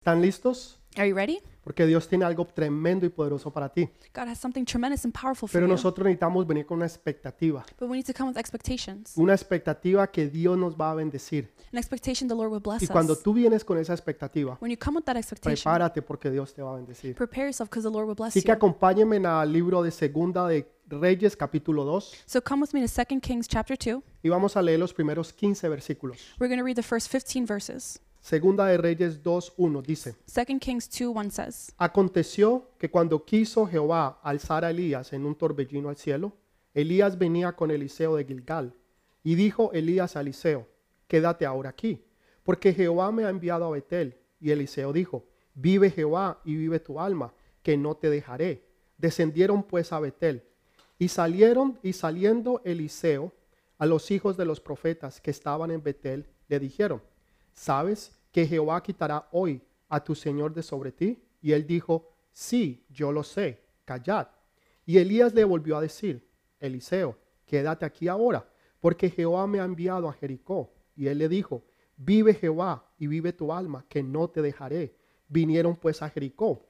¿Están listos? Are you ready? Porque Dios tiene algo tremendo y poderoso para ti. God has something tremendous and powerful for Pero you. nosotros necesitamos venir con una expectativa. But we need to come with expectations. Una expectativa que Dios nos va a bendecir. An expectation the Lord will bless Y cuando us. tú vienes con esa expectativa, When you come with that expectation, prepárate porque Dios te va a bendecir. prepare yourself because the Lord will bless Así que you. acompáñenme al libro de Segunda de Reyes, capítulo 2, So come with me to 2 Kings chapter 2. y vamos a leer los primeros 15 versículos. We're going to read the first 15 verses. Segunda de Reyes 2, 1 dice, 2 Kings 2 1 says, Aconteció que cuando quiso Jehová alzar a Elías en un torbellino al cielo, Elías venía con Eliseo de Gilgal. Y dijo Elías a Eliseo, Quédate ahora aquí, porque Jehová me ha enviado a Betel. Y Eliseo dijo, Vive Jehová y vive tu alma, que no te dejaré. Descendieron pues a Betel. Y salieron, y saliendo Eliseo a los hijos de los profetas que estaban en Betel, le dijeron, ¿sabes que Jehová quitará hoy a tu Señor de sobre ti? Y él dijo, sí, yo lo sé, callad. Y Elías le volvió a decir, Eliseo, quédate aquí ahora, porque Jehová me ha enviado a Jericó. Y él le dijo, vive Jehová y vive tu alma, que no te dejaré. Vinieron pues a Jericó.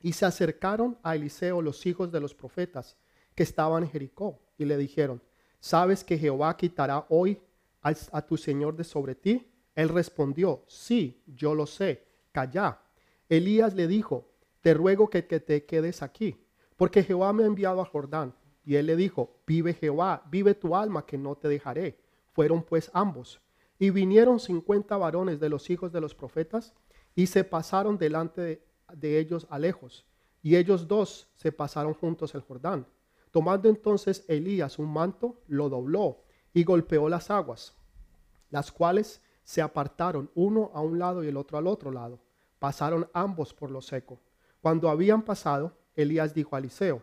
Y se acercaron a Eliseo los hijos de los profetas que estaban en Jericó y le dijeron, ¿sabes que Jehová quitará hoy a tu Señor de sobre ti? Él respondió, sí, yo lo sé, calla. Elías le dijo, te ruego que, te quedes aquí, porque Jehová me ha enviado a Jordán. Y él le dijo, vive Jehová, vive tu alma, que no te dejaré. Fueron pues ambos. Y vinieron cincuenta varones de los hijos de los profetas y se pasaron delante de, de ellos a lejos. Y ellos dos se pasaron juntos el Jordán. Tomando entonces Elías un manto, lo dobló y golpeó las aguas, las cuales se apartaron uno a un lado y el otro al otro lado. Pasaron ambos por lo seco. Cuando habían pasado, Elías dijo a Eliseo,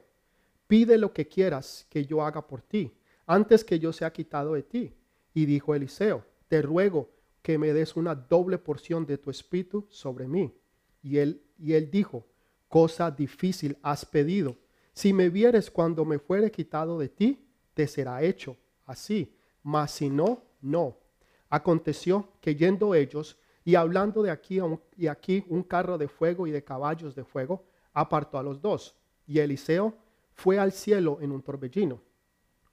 pide lo que quieras que yo haga por ti, antes que yo sea quitado de ti. Y dijo Eliseo, te ruego que me des una doble porción de tu espíritu sobre mí. Y él, y él dijo, cosa difícil has pedido. Si me vieres cuando me fuere quitado de ti, te será hecho así. Mas si no, no. Aconteció que yendo ellos y hablando de aquí un- y aquí un carro de fuego y de caballos de fuego, apartó a los dos. Y Eliseo fue al cielo en un torbellino.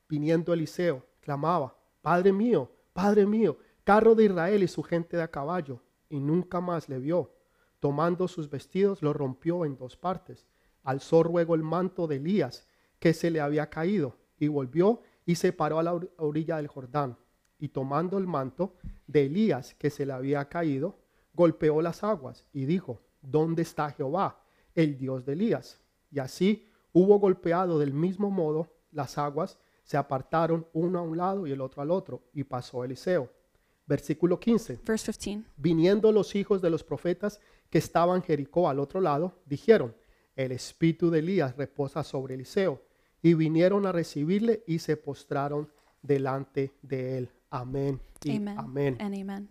Viniendo Eliseo, clamaba, Padre mío, Padre mío, carro de Israel y su gente de a caballo. Y nunca más le vio. Tomando sus vestidos, lo rompió en dos partes. Alzó luego el manto de Elías, que se le había caído, y volvió y se paró a la or- orilla del Jordán. Y tomando el manto de Elías, que se le había caído, golpeó las aguas y dijo, ¿dónde está Jehová, el Dios de Elías? Y así hubo golpeado del mismo modo las aguas, se apartaron uno a un lado y el otro al otro, y pasó Eliseo. Versículo 15. Verse 15. Viniendo los hijos de los profetas que estaban Jericó al otro lado, dijeron, el espíritu de Elías reposa sobre Eliseo. Y vinieron a recibirle y se postraron delante de él. Amén y Amen. amén. And amen.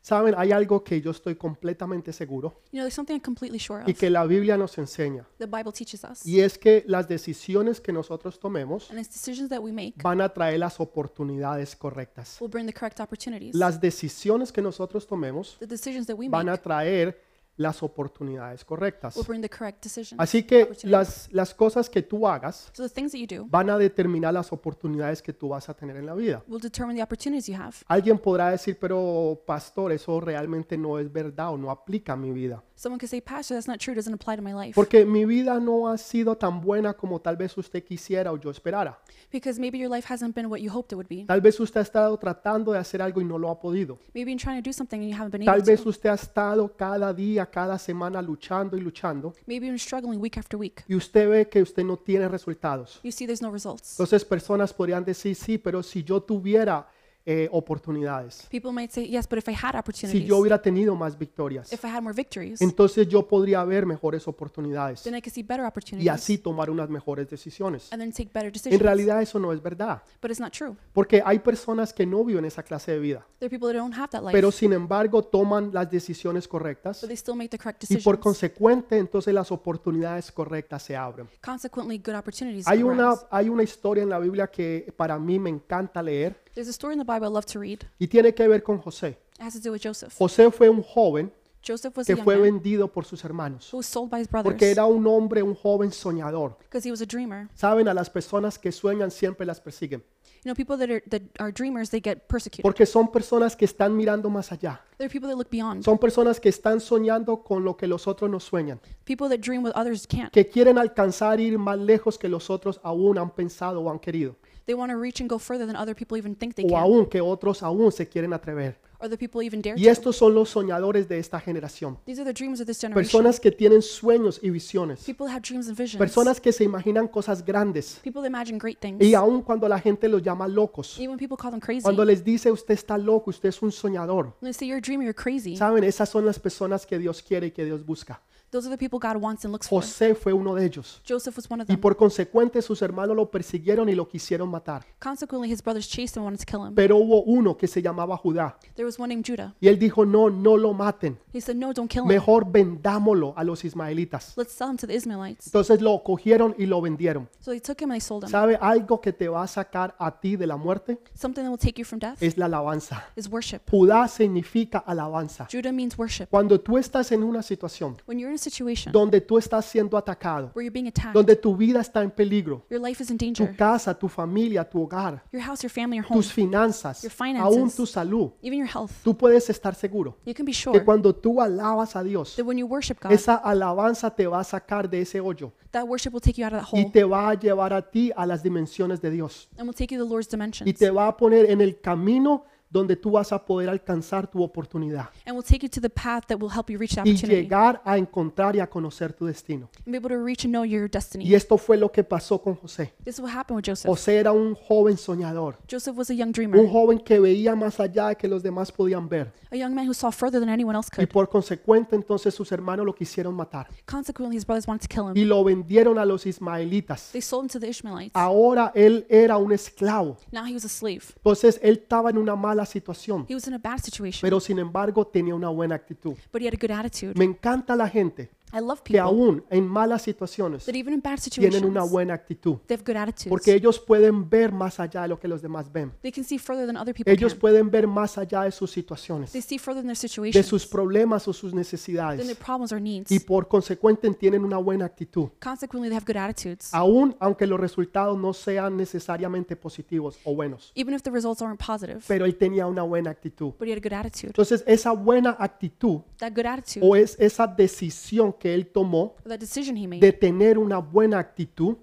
Saben, hay algo que yo estoy completamente seguro You know, there's something I'm completely sure y que la Biblia nos enseña. The Bible teaches us. Y es que las decisiones que nosotros tomemos And it's decisions that we make van a traer las oportunidades correctas. will bring the correct opportunities. Las decisiones que nosotros tomemos The decisions that we van make a traer las oportunidades correctas. will bring the correct decisions. Así que las, las cosas que tú hagas So the things that you do van a determinar las oportunidades que tú vas a tener en la vida. will determine the opportunities you have. Alguien podrá decir, pero pastor, eso realmente no es verdad o no aplica a mi vida. Someone could say, Pastor, that's not true. It doesn't apply to my life. Porque mi vida no ha sido tan buena como tal vez usted quisiera o yo esperara. Because maybe your life hasn't been what you hoped it would be. Tal vez usted ha estado tratando de hacer algo y no lo ha podido. Maybe you're trying to do something and you haven't been Tal able vez to. usted ha estado cada día, cada semana luchando y luchando Maybe you're struggling week after week. y usted ve que usted no tiene resultados. You see there's no results. Entonces personas podrían decir, sí, pero si yo tuviera eh, oportunidades, People might say, yes, but if I had si opportunities, yo hubiera tenido más victorias, if I had more victories, entonces yo podría ver mejores oportunidades then I could see better y opportunities así tomar unas mejores decisiones. and then take better En decisions. realidad eso no es verdad, But it's not true. porque hay personas que no viven esa clase de vida, There are people that don't have that life, pero sin embargo toman las decisiones correctas but they still make the correct y por decisions. consecuente entonces las oportunidades correctas se abren. Consequently, good opportunities Hay una, arise. hay una historia en la Biblia que para mí me encanta leer There's a story in the Bible I love to read. y tiene que ver con José. It has to do with Joseph. José fue un joven Joseph was a que young fue man vendido por sus hermanos. who was sold by his brothers Porque era un hombre, un joven soñador. because he was a dreamer. Saben, a las personas que sueñan siempre las persiguen. You know, people that are, that are dreamers, they get persecuted. Porque son personas que están mirando más allá. There are people that look beyond. Son personas que están soñando con lo que los otros no sueñan. People that dream what others can't. Que quieren alcanzar ir más lejos que los otros aún han pensado o han querido. They want to reach and go further than other people even think they O can. aún que otros aún se quieren atrever. Or the people even dare Y to. estos son los soñadores de esta generación. These are the of this generation. Personas que tienen sueños y visiones. People have dreams and visions. Personas que se imaginan cosas grandes. People imagine great things. Y aun cuando la gente los llama locos. Even when people call them crazy. Cuando les dice usted está loco, usted es un soñador. When they say you're a dreamer, you're crazy. Saben, esas son las personas que Dios quiere y que Dios busca. Those are the people God wants and looks for. José fue uno de ellos. Joseph was one of Y them. por consecuente sus hermanos lo persiguieron y lo quisieron matar. Consequently, his brothers chased him and wanted to kill him. Pero hubo uno que se llamaba Judá. There was one named Judah. Y él dijo, no, no lo maten. He said, No, don't kill him. Mejor vendámoslo a los ismaelitas. Let's sell him to the. Entonces lo cogieron y lo vendieron. So they took him and they sold him. ¿Sabe algo que te va a sacar a ti de la muerte? Something that will take you from death Es la alabanza. is worship. Judá significa alabanza. Judah means worship. Cuando tú estás en una situación When you're in a situation donde tú estás siendo atacado, where you're being attacked, donde tu vida está en peligro, your life is in tu danger, casa, tu familia, tu hogar, your house, your family, your home, tus finanzas, Your finances. aún tu salud, even your health, tú puedes estar seguro you can be que sure cuando tú alabas a Dios, that when you worship God, esa alabanza te va a sacar de ese hoyo that worship will take you out of that y hole te va a llevar a ti a las dimensiones de Dios. and will take you to the Lord's y dimensions te va a poner en el camino donde tú vas a poder alcanzar tu oportunidad and will take you to the path that will help you reach that y opportunity llegar a encontrar y a conocer tu destino. and be able to reach and know your destiny. Y esto fue lo que pasó con José. This is what happened with Joseph. José era un joven soñador, Joseph was a young un dreamer, joven que veía más allá de que los demás podían ver. a young man who saw further than anyone else Y could. por consecuente entonces sus hermanos lo quisieron matar Consequently, his brothers wanted to kill him. y lo vendieron a los ismaelitas. They sold him to the Ishmaelites. Ahora él era un esclavo. Now he was a slave. Entonces él estaba en una mala situación, He was in a bad situation, pero sin embargo tenía una buena actitud. but he had a good attitude. Me encanta la gente I love que people aún en malas situaciones that even in bad tienen situations, una buena actitud, they have good attitudes. porque ellos pueden ver más allá de lo que los demás ven. They can see further than other people Ellos can. pueden ver más allá de sus situaciones, They see further than their de situations, sus problemas o sus than their necesidades problems or needs. y por consecuente tienen una buena actitud. Consequently, they have good attitudes. Aún aunque los resultados no sean necesariamente positivos o buenos, Even if the results aren't positive, pero él tenía una buena actitud. but he had a good attitude. Entonces esa buena actitud That good attitude, o es esa decisión que él tomó de tener una buena actitud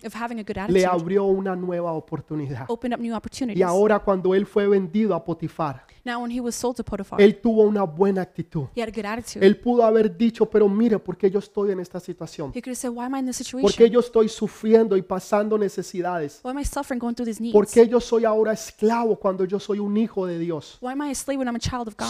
le abrió una nueva oportunidad. Y ahora cuando él fue vendido a Potifar, Now, when he was sold to Potiphar, él tuvo una buena actitud. he had a good attitude. Él pudo haber dicho, pero mire, ¿por qué yo estoy en esta situación? ¿Por qué yo estoy sufriendo y pasando necesidades? Why am I suffering going through these needs? ¿Por qué yo soy ahora esclavo cuando yo soy un hijo de Dios?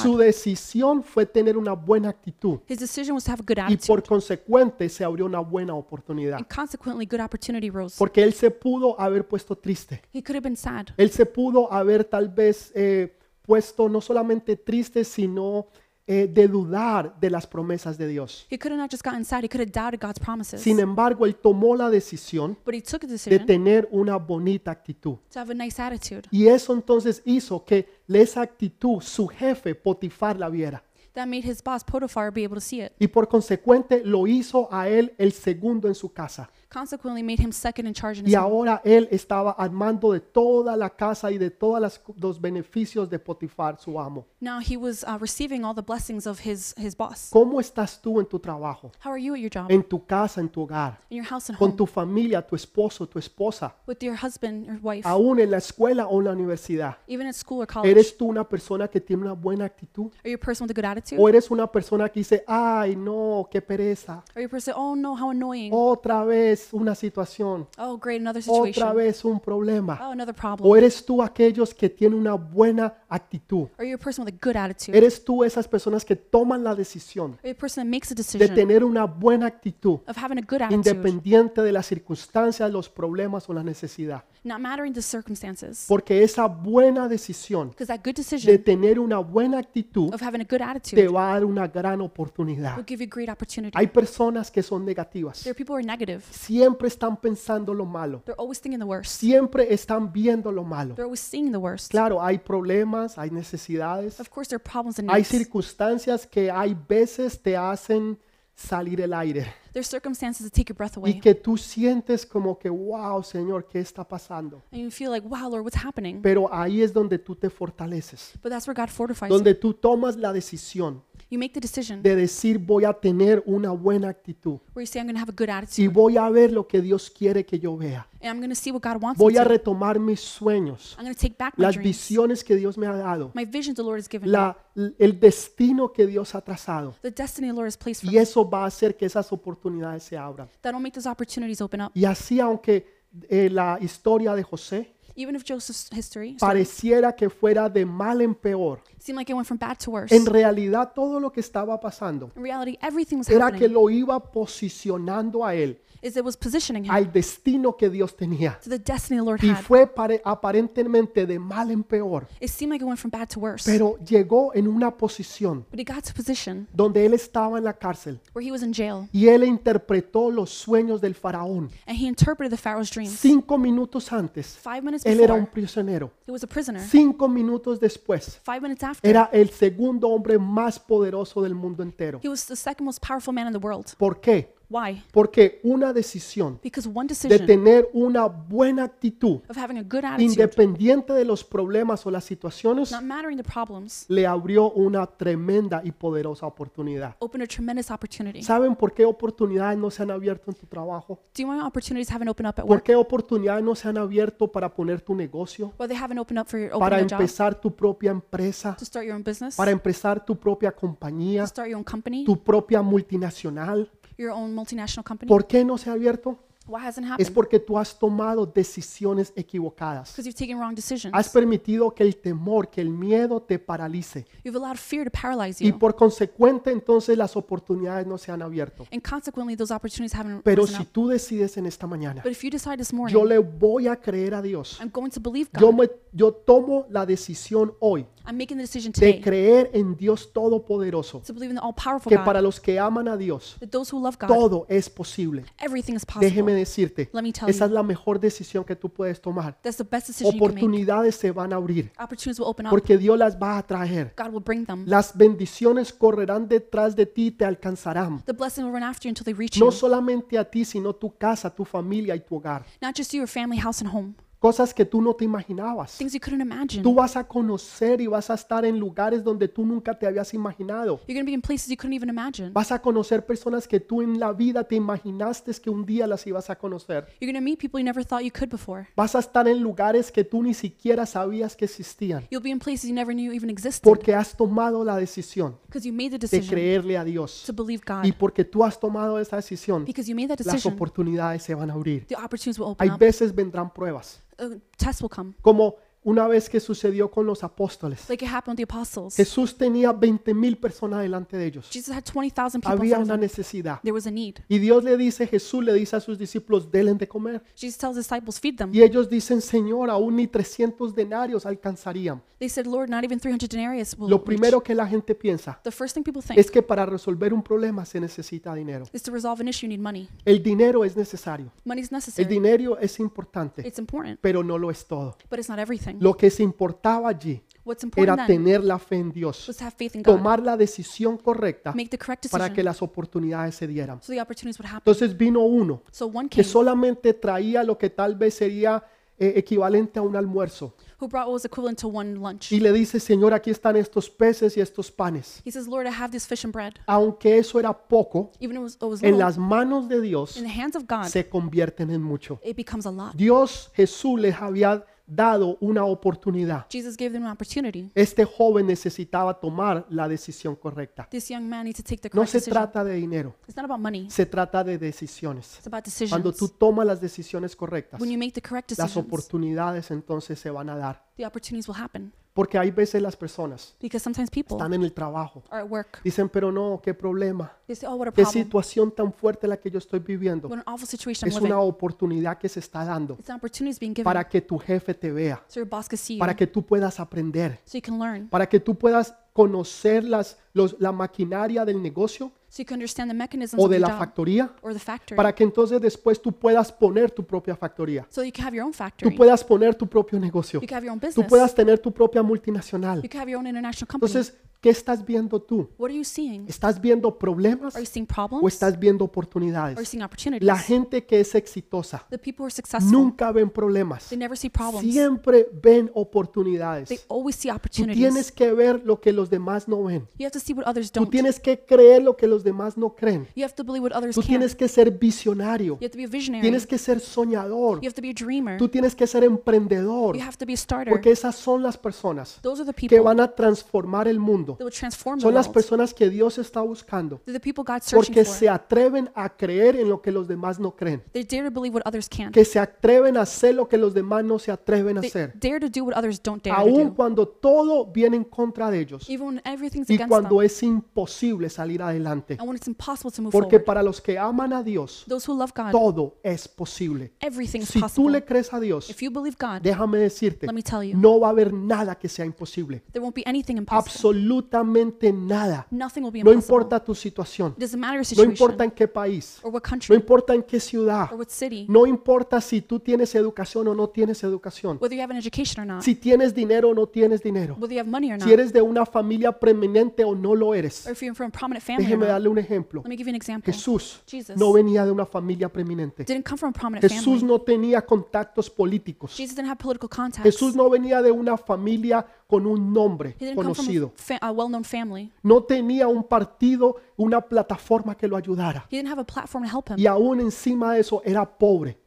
Su decisión fue tener una buena actitud His decision was to have a good y por attitude. Consecuente se abrió una buena oportunidad. And consequently, good opportunity rose. Porque él se pudo haber puesto triste. He could have been sad. Él se pudo haber tal vez eh, puesto no solamente triste, sino eh, de dudar de las promesas de Dios. He could have not just gotten sad, he could have doubted God's promises. Sin embargo, él tomó la decisión But he took a de decision tener una bonita actitud. to have a nice attitude. Y eso entonces hizo que esa actitud su jefe Potifar la viera. That made his boss, Potiphar, be able to see it. Y por consecuente lo hizo a él el segundo en su casa. Consequently, made him second in charge in his Y home. ahora él estaba al mando de toda la casa y de todos los beneficios de Potifar, su amo. Now he was uh, receiving all the blessings of his, his boss. ¿Cómo estás tú en tu trabajo? How are you at your job? En tu casa, en tu hogar, In your house and con home? tu familia, tu esposo, tu esposa, With your husband or wife? aún en la escuela o en la universidad. Even at school or college? ¿Eres tú una persona que tiene una buena actitud? Are you a person with a good attitude? ¿O eres una persona que dice, ay, no, qué pereza? Are you a person, oh no, how annoying. Otra vez una situación, Oh, great, another otra situation. vez un problema. Oh, another ¿O problem. eres tú aquellos que tienen una buena actitud? Are you a person with a good attitude? ¿Eres tú esas personas que toman la decisión Are you a person that makes a de decision tener una buena actitud of having a good attitude, independiente de las circunstancias, los problemas o la necesidad? Not mattering the circumstances. porque esa buena decisión Because that good de decision tener una buena actitud of having a good te attitude va a dar una gran will oportunidad. give you great opportunity. Hay personas que son negativas, There are people who are negative. siempre están pensando lo malo, They're always thinking the worst. siempre están viendo lo malo. They're always seeing the worst. Claro, hay problemas, hay necesidades, Of course, there are problems and hay needs. circunstancias que hay veces te hacen salir el aire There's circumstances that take your breath y away. que tú sientes como que, wow, Señor, ¿qué está pasando? And you feel like, wow, Lord, what's happening? Pero ahí es donde tú te fortaleces, But that's where God fortifies you. donde tú tomas la decisión You make the decision de decir voy a tener una buena actitud where you say, I'm going to have a good y attitude. voy a ver lo que Dios quiere que yo vea. And I'm going to see what God wants me Voy a to. retomar mis sueños, I'm going to take back my las dreams. visiones que Dios me ha dado, My the Lord has given me. la, el destino que Dios ha trazado. The destiny the Lord has placed for Y me. eso va a hacer que esas oportunidades se abran. That'll make those opportunities open up. Y así, aunque eh, la historia de José Even if Joseph's history story pareciera que fuera de mal en peor, seemed like it went from bad to worse, en realidad todo lo que estaba pasando in reality, everything was era que happening. lo iba posicionando a él is it was positioning him al destino que Dios tenía. to the destiny the Lord Y had. fue pare- aparentemente de mal en peor, It seemed like it went from bad to worse. pero llegó en una posición But he got to a position donde él estaba en la cárcel where he was in jail y él interpretó los sueños del faraón. and he interpreted the Pharaoh's dreams. Cinco minutos antes, Five minutes él era un before, prisionero. he was a prisoner. Cinco minutos después, Five minutes after, era el segundo hombre más poderoso del mundo entero. he was the second most powerful man in the world. ¿Por qué? Why? Porque una decisión Because one de decision tener una buena actitud, of having a good attitude, independiente de los problemas o las situaciones, not mattering the problems, le abrió una tremenda y poderosa oportunidad. opened a tremendous opportunity. ¿Saben por qué oportunidades no se han abierto en tu trabajo? Do you want opportunities haven't opened up at ¿Por work? qué oportunidades no se han abierto para poner tu negocio? Well, they haven't opened up for your Para a job empezar tu propia empresa, to start your own business, para empezar tu propia compañía, to start your own company, tu propia multinacional. Your own multinational company. ¿Por qué no se ha abierto? Hasn't Es porque tú has tomado decisiones equivocadas. Because you've taken wrong decisions. Has permitido que el temor, que el miedo te paralice. You've allowed fear to paralyze Y you. por consecuente entonces las oportunidades no se han abierto. And consequently, those opportunities haven't Pero si tú decides en esta mañana, But if you decide this morning, yo le voy a creer a Dios. I'm going to believe Yo, me, yo tomo la decisión hoy I'm making the decision de today creer en Dios Todopoderoso. to believe in the all-powerful Que God. para los que aman a Dios, That those who love God, todo es posible. everything is possible. Déjeme decirte, Let me tell esa es you, la mejor decisión que tú puedes tomar. that's the best decision you can make. Oportunidades se van a abrir Opportunities will open up. porque Dios las va a traer. God will bring them. Las bendiciones correrán detrás de ti y te alcanzarán. The blessing will run after you until they reach No you. solamente a ti, sino tu casa, tu familia y tu hogar. Not just you, your family, house, and home. Cosas que tú no te imaginabas. Things you couldn't imagine. Tú vas a conocer y vas a estar en lugares donde tú nunca te habías imaginado. You're going to be in places you couldn't even imagine. Vas a conocer personas que tú en la vida te imaginaste que un día las ibas a conocer. You're going to meet people you never thought you could before. Vas a estar en lugares que tú ni siquiera sabías que existían. You'll be in places you never knew even existed Porque has tomado la decisión because you made the de creerle a Dios. to believe Y porque tú has tomado esa decisión, Because you made that las oportunidades se van a abrir. the opportunities will Hay up. veces vendrán pruebas. Uh, will come. Como una vez que sucedió con los apóstoles. Like it happened with the apostles. Jesús tenía 20 mil personas delante de ellos. Jesus had 20,000 people Había una necesidad. There was a need. Y Dios le dice, Jesús le dice a sus discípulos, denle de comer. Jesus tells his disciples, feed them. Y ellos dicen, Señor, aún ni 300 denarios alcanzarían. They said, Lord, not even 300 denarius will Lo reach. primero que la gente piensa The first thing people think es que para resolver un problema se necesita dinero. is to resolve an issue, you need money. El dinero es necesario. El necessary. dinero es importante, It's important, pero no lo es todo. but it's not everything. Lo que se importaba allí What's important era then tener la fe en Dios, was to have faith in God. tomar la decisión correcta Make the correct para que las oportunidades se dieran. so the opportunities would happen. Entonces vino uno So one que came solamente traía lo que tal vez sería eh, equivalente a un almuerzo who brought what was equivalent to one lunch. y le dice, Señor, aquí están estos peces y estos panes. He says, Lord, I have this fish and bread. Aunque eso era poco, Even it was, it was en little, las manos de Dios in the hands of God, se convierten en mucho. it becomes a lot. Dios, Jesús les había dado una oportunidad. Jesus gave them an opportunity. Este joven necesitaba tomar la decisión correcta. This young man needs to take the No correct se decision. trata de dinero, It's not about money. se trata de decisiones. It's about Cuando tú tomas las decisiones correctas, When you make the correct las decisions, oportunidades entonces se van a dar. The opportunities will happen. Porque hay veces las personas Because sometimes people están en el trabajo. are at work. Dicen, pero no, qué problema. They say, oh, what a Qué problem. situación tan fuerte la que yo estoy viviendo. What an awful situation I'm Es living. una oportunidad que se está dando It's an opportunity being given para que tu jefe te vea, so your boss can see you, para que tú puedas aprender, so you can learn, para que tú puedas conocer las, los- la maquinaria del negocio so you can understand the mechanisms o of de your la job factoría, or the factory, para que entonces después tú puedas poner tu propia factoría, so you can have your own tú factory. puedas poner tu propio negocio, You can have your own tú business. puedas tener tu propia multinacional. You can have your own international company. Entonces, ¿qué estás viendo tú? what are you seeing? ¿Estás viendo problemas Are you seeing o problems? estás viendo Are you oportunidades? seeing opportunities? La gente que es exitosa the people who are successful, nunca ven problemas, they never see problems. siempre ven They oportunidades. always see Tú opportunities. tienes que ver lo que los demás no ven. you have to see what others Tú don't. tienes que creer lo que los demás no creen. You have to believe what others Tú can't. tienes que ser visionario. You have to be a visionary. Tienes que ser soñador. you have to be a dreamer. Tú tienes que ser emprendedor. you have to be a starter. Porque esas son las personas Those are the que van a transformar el mundo. that will transform the Son las world. personas que Dios está buscando. They're the people God's searching Porque for. se atreven a creer en lo que los demás no creen. They dare to believe what others can't. Que se atreven a hacer lo que los demás no se atreven a They hacer. dare to do what others don't dare to Aun do. cuando todo viene en contra de ellos. Even when everything's Y against cuando them. es imposible salir adelante. And when it's impossible to move Porque forward. para los que aman a Dios, Those who love God, todo es posible. everything is Si tú possible. le crees a Dios, If you believe God, déjame decirte, let me tell you, no va a haber nada que sea imposible. there won't be anything impossible. Absolutamente nada. Nothing will be No impossible. importa tu situación. It doesn't matter your No situation importa en qué país. or what No country importa en qué ciudad. or what city, No importa si tú tienes educación o no tienes educación. whether you have an education or not, Si tienes dinero o no tienes dinero. whether you have money or Si not, eres de una familia preeminente o no lo eres. or if you're from a prominent family or Déjeme not. Darle un ejemplo. Let me give you an example. Jesús Jesus no venía de una familia preeminente. didn't come from a prominent Jesús family. no tenía contactos políticos. Jesus didn't have political contacts. Jesús no venía de una familia con un nombre He didn't come from conocido. a, fa- a well-known family. No tenía un partido, una plataforma que lo ayudara. He didn't have a platform to help him. Y aún encima de eso era pobre,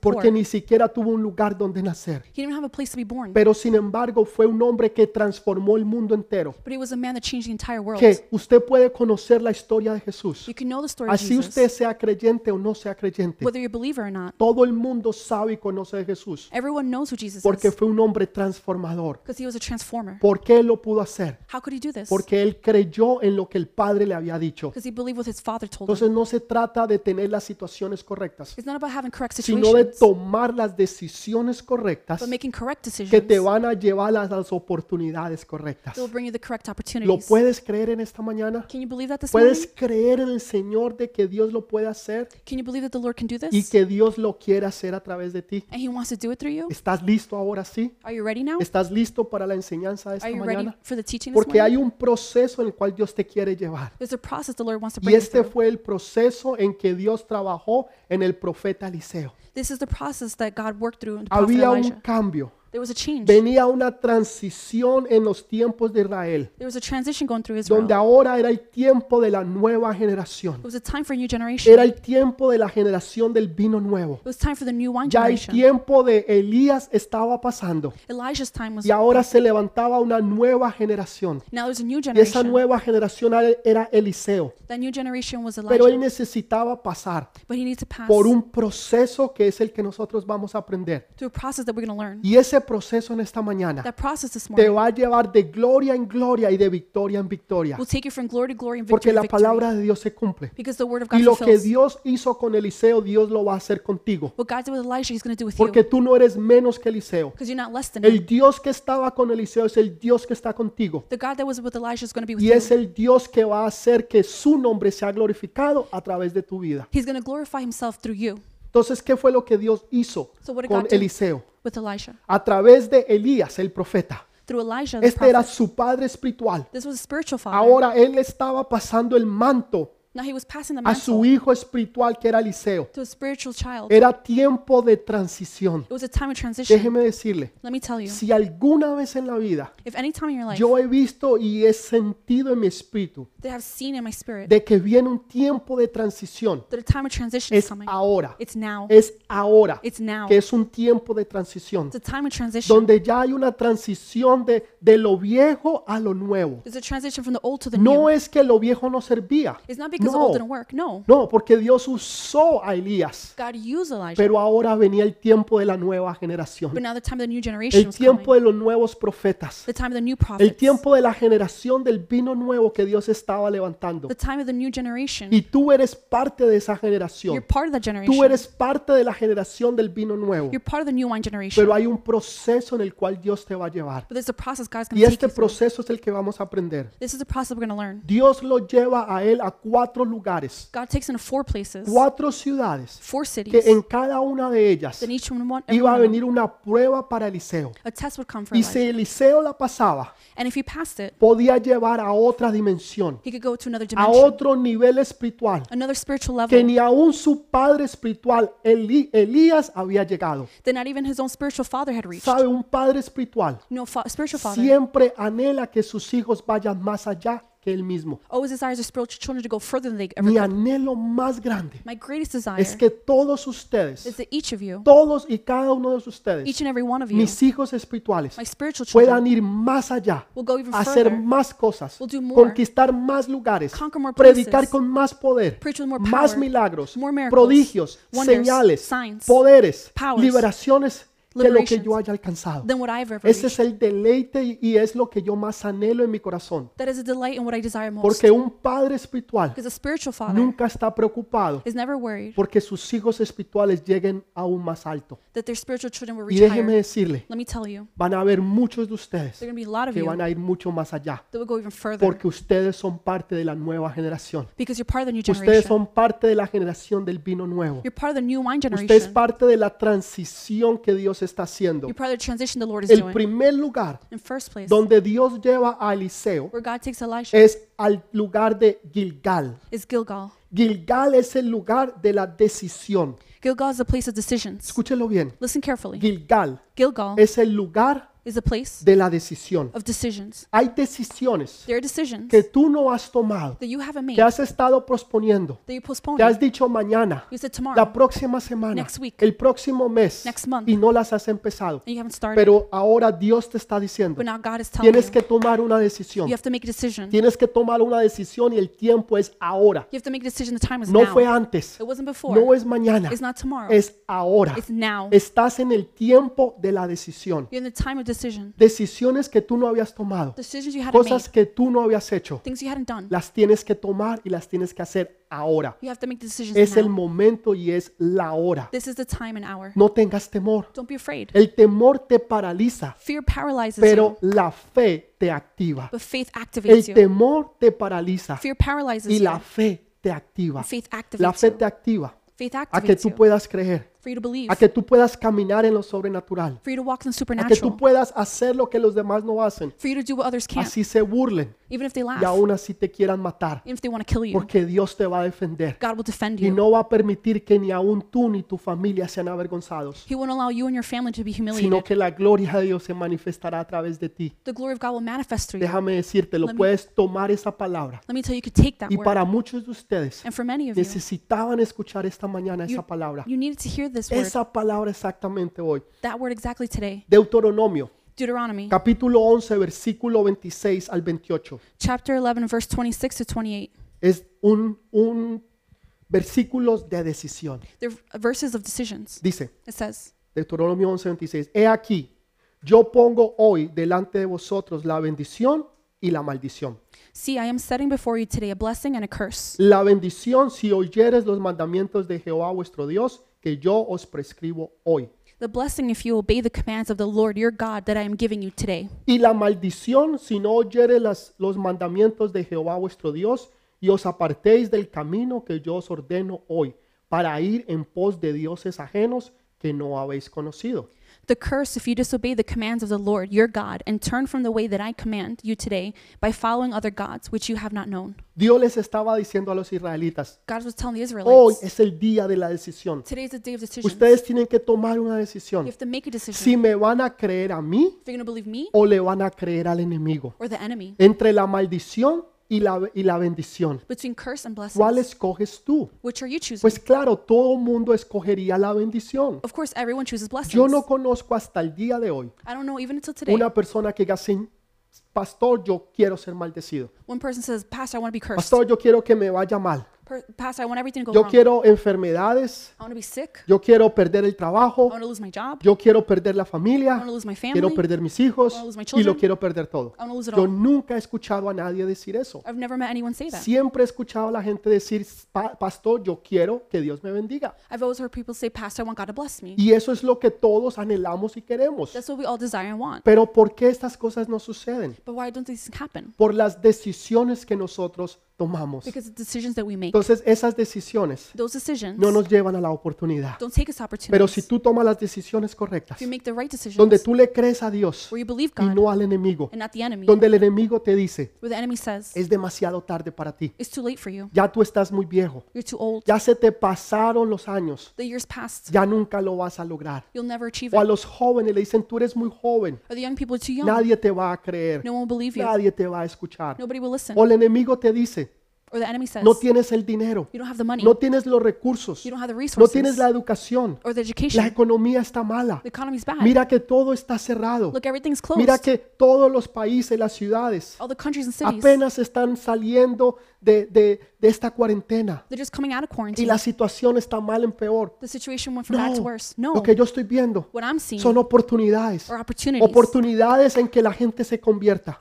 Porque ni siquiera tuvo un lugar donde nacer. He didn't have a place to be born. Pero sin embargo fue un hombre que transformó el mundo entero. But he was a man that changed the entire world. Que usted puede conocer la historia de Jesús. You can know the story of Así Jesus, usted sea creyente o no sea creyente. whether you're a believer or not. Todo el mundo sabe y conoce de Jesús. Everyone knows who Jesus Porque is fue un hombre transformador. because he was a transformer. ¿Por qué él lo pudo hacer? How could he do this? Porque él creyó en lo que el Padre le había dicho. Because he believed what his father told him. Entonces no se trata de tener las situaciones correctas, Sino de tomar las decisiones correctas que te van a llevar a las oportunidades correctas. that will bring you the correct ¿Lo puedes creer en esta mañana? Can you believe that this ¿Puedes creer en el Señor de que Dios lo puede hacer Can you believe that the Lord can do y que Dios lo quiere hacer a través de ti? And he wants to do it through you? ¿Estás listo ahora sí? Are you ready now? ¿Estás listo para la enseñanza de esta mañana? Porque hay un proceso en el cual Dios te quiere llevar. There's a process the Lord wants to Y este fue el proceso en que Dios trabajó en el profeta Eliseo. 하세요. This is the process that God worked through in the prophet Había un Elijah. cambio. There was a change. Venía una transición en los tiempos de Israel, There was a transition going through Israel. donde ahora era el tiempo de la nueva generación. It was a time for a new generation. Era el tiempo de la generación del vino nuevo. It was time for the new wine Ya el generation. tiempo de Elías estaba pasando Elijah's time was y ahora se levantaba una nueva generación. now there's a new Y esa generation. nueva generación era Eliseo. That new generation was Pero él Elijah. necesitaba pasar But he needs to pass por un proceso que es el que nosotros vamos a aprender. through a process that we're going to learn. Y ese proceso en esta mañana That process this te morning va a llevar de gloria en gloria y de victoria en victoria. will take you from glory to glory and Porque to la victory. palabra de Dios se cumple. Because the word of God Y lo que fulfills. Dios hizo con Eliseo, Dios lo va a hacer contigo. What God did with Elijah, he's going to do with Porque you. tú no eres menos que Eliseo. Because you're not less than him. El Dios que estaba con Eliseo es el Dios que está contigo. The God that was with Elijah is going to be with Y es you. el Dios que va a hacer que su nombre sea glorificado a través de tu vida. He's going to glorify himself through you. Entonces, ¿qué fue lo que Dios hizo So con Eliseo? A través de Elías, el profeta. Elijah, Este era su padre espiritual. This was a spiritual father. Ahora él estaba pasando el manto now he was passing the a su hijo espiritual que era Eliseo. to a spiritual child. Era tiempo de transición. It was a time of transition. Déjeme decirle, Let me tell you. si alguna vez en la vida If any time in your life yo he visto y he sentido en mi espíritu they have seen in my spirit de que viene un tiempo de transición, that a time of transition is es coming, ahora. it's now. Es ahora It's now. que es un tiempo de transición, It's a time of transition. donde ya hay una transición de, de lo viejo a lo nuevo. There's a transition from the old to the new. No es que lo viejo no servía, It's not because No. old didn't work. No. No, porque Dios usó a Elías, God used Elijah. pero ahora venía el tiempo de la nueva generación, but now the time of the new generation el was tiempo coming. de los nuevos profetas, The time of the new el prophets. tiempo de la generación del vino nuevo que Dios estaba levantando. the time of the new generation. Y tú eres parte de esa You're generación. part of that generation. Tú eres parte de la generación del vino nuevo. You're part of the new wine generation. Pero hay un proceso en el cual Dios te va a llevar. but there's a process God's going Y to take este through. proceso es el que vamos a aprender. This is the process we're going to learn. Dios lo lleva a él a cuatro lugares, God takes him to four places, cuatro ciudades, four cities. que en cada una de ellas then each one, iba a venir una prueba para Eliseo. a test would come for Y Elijah. si Eliseo la pasaba, and if he passed it, podía llevar a otra dimensión, he could go to another a dimension, otro nivel espiritual, another spiritual que level ni aún su padre espiritual, Eli- Elías, había llegado. that not even his own spiritual father had reached. Sabe, un padre espiritual No, fa- spiritual father siempre anhela que sus hijos vayan más allá él mismo. Mi anhelo más grande es que todos ustedes, todos y cada uno de ustedes, mis hijos espirituales, puedan ir más allá, hacer más cosas, conquistar más lugares, predicar con más poder, más milagros, prodigios, señales, poderes, liberaciones que lo que yo haya alcanzado. than what I've ever Ese es el deleite y- es lo que yo más anhelo en mi corazón. That is a delight and what I desire most. Porque un padre espiritual nunca está preocupado is never worried porque sus hijos espirituales lleguen aún más alto. that their spiritual children will Y déjeme decirle, Let me tell you, van a haber muchos de ustedes que van a ir mucho más allá that will go even further porque ustedes son parte de la nueva generación. because you're part of the new Ustedes son parte de la generación del vino nuevo. You're part of the new wine Usted es parte de la transición que Dios está haciendo. El primer lugar donde Dios lleva a Eliseo es al lugar de Gilgal. Gilgal. Gilgal es el lugar de la decisión. Gilgal is the place of decisions. Escúchelo bien. Listen carefully. Gilgal Gilgal es el lugar is a place de la decisión. of decisions. Hay decisiones There are decisions que tú no has tomado, that you haven't made, que has estado posponiendo, that you postponed. que has dicho mañana, You said tomorrow, la próxima semana, Next week. el próximo mes, Next month. y no las has empezado. and you haven't started. Pero ahora Dios te está diciendo, but now God is telling tienes you, que tomar una decisión. you have to make a decision. Tienes que tomar una decisión y el tiempo es ahora. You have to make a decision. The time is No now. fue antes, It wasn't before. no es mañana, it's not tomorrow. es ahora. it's now. Estás en el tiempo de la decisión. You're in the time of decision. Decisiones que tú no habías tomado, Decisions you hadn't cosas made. que tú no habías hecho, Things you hadn't done. las tienes que tomar y las tienes que hacer ahora. You have to make the decisions Es el momento y es la hora. This is the time and hour. No tengas temor. Don't be afraid. El temor te paraliza, Fear paralyzes pero you, la fe te activa. but faith El activates temor te paraliza Fear paralyzes y la fe te activa. faith La fe te activa Faith a que tú puedas creer, for you to believe, a que tú puedas caminar en lo sobrenatural, for you to walk in the a que tú supernatural, puedas hacer lo que los demás no hacen. for you to do what others can't, Así se burlen even if they y laugh, aún así te quieran matar, even if they want to kill you. porque Dios te va a defender God will defend y you. no va a permitir que ni aún tú ni tu familia sean avergonzados, He won't allow you and your family to be sino humiliated. que la gloria de Dios se manifestará a través de ti. The glory of God will manifest through you. Déjame decirte, lo Let me- puedes tomar esa palabra. Let me tell you, you could take that Y word. para muchos de ustedes And for many of you, necesitaban escuchar esta mañana esa palabra. you needed to hear this word, Esa palabra exactamente hoy. that word exactly today. Deuteronomio, Deuteronomy capítulo 11, versículo 26 al 28. chapter 11, verse 26 to 28. Es un, un versículos de decisión. They're verses of decisions. Dice, It says, Deuteronomio 11, 26. He aquí, yo pongo hoy delante de vosotros la bendición y la maldición. See, I am setting before you today a blessing and a curse. La bendición si oyeres los mandamientos de Jehová vuestro Dios, que yo os prescribo hoy. The blessing if you obey the commands of the Lord your God that I am giving you today. Y la maldición si no oyeres las- los mandamientos de Jehová vuestro Dios y os apartéis del camino que yo os ordeno hoy, para ir en pos de dioses ajenos que no habéis conocido. The curse if you disobey the commands of the Lord your God and turn from the way that I command you today by following other gods which you have not known. Dios les estaba diciendo a los israelitas, God was telling the hoy Israelites, es el día de la decisión. today is the day of decision. Ustedes tienen que tomar una You decisión. have to make a decision. Si me van a creer a mí if you're going to believe me o le van a creer al enemigo. or the enemy, Entre la maldición y la, y la bendición. between curse and blessing, ¿Cuál escoges tú? which are you choosing? Pues claro, todo mundo escogería la bendición. of course, everyone chooses blessings. Yo no conozco hasta el día de hoy I don't know even until today una persona que diga, "Sen- pastor, yo quiero ser maldecido. One person says, Pastor, I want to be cursed. Pastor, yo quiero que me vaya mal. Pastor, I want everything to go Yo wrong. quiero enfermedades. I want to be sick. Yo quiero perder el I trabajo. want to lose my job. Yo quiero perder la I want familia. to lose my family. Quiero perder mis hijos. I wanna lose my Y lo children. quiero perder todo. I want to lose it Yo all. nunca he escuchado a nadie decir eso. I've never met anyone say that. Siempre he escuchado a la gente decir, "Pa- pastor, yo quiero que Dios me bendiga. I've always heard people say, Pastor, I want God to bless me. Y eso es lo que todos anhelamos y queremos. That's what we all desire and want. Pero ¿por qué estas cosas no suceden? But why don't these things happen? Por las decisiones que nosotros tomamos. Because of decisions that we make. Entonces esas decisiones Those decisions no nos llevan a la oportunidad. don't take us opportunities. Pero si tú tomas las decisiones correctas, if you make the right decisions, donde tú le crees a Dios where you believe y God no al enemigo, and not the enemy, donde el enemigo te dice, where the enemy says, es demasiado tarde para ti, it's too late for you. ya tú estás muy viejo, You're too old. ya se te pasaron los años, The years passed. ya nunca lo vas a lograr. You'll never achieve O a it. los jóvenes le dicen, tú eres muy joven, Or the young people are too young. nadie te va a creer, No one will believe you. nadie te va a escuchar. Nobody will listen. O el enemigo te dice, Or the enemy says, no tienes el dinero, you don't have the money. no tienes los recursos, You don't have the no tienes la educación, or the la education. economía está mala. The economy's bad. Mira que todo está cerrado. Look, everything's closed. Mira que todos los países, las ciudades, All the countries and cities, apenas están saliendo de, de- de esta cuarentena they're just coming out of y quarantine. la situación está mal en peor. No, lo que yo estoy viendo son oportunidades. Oportunidades en que la gente se convierta.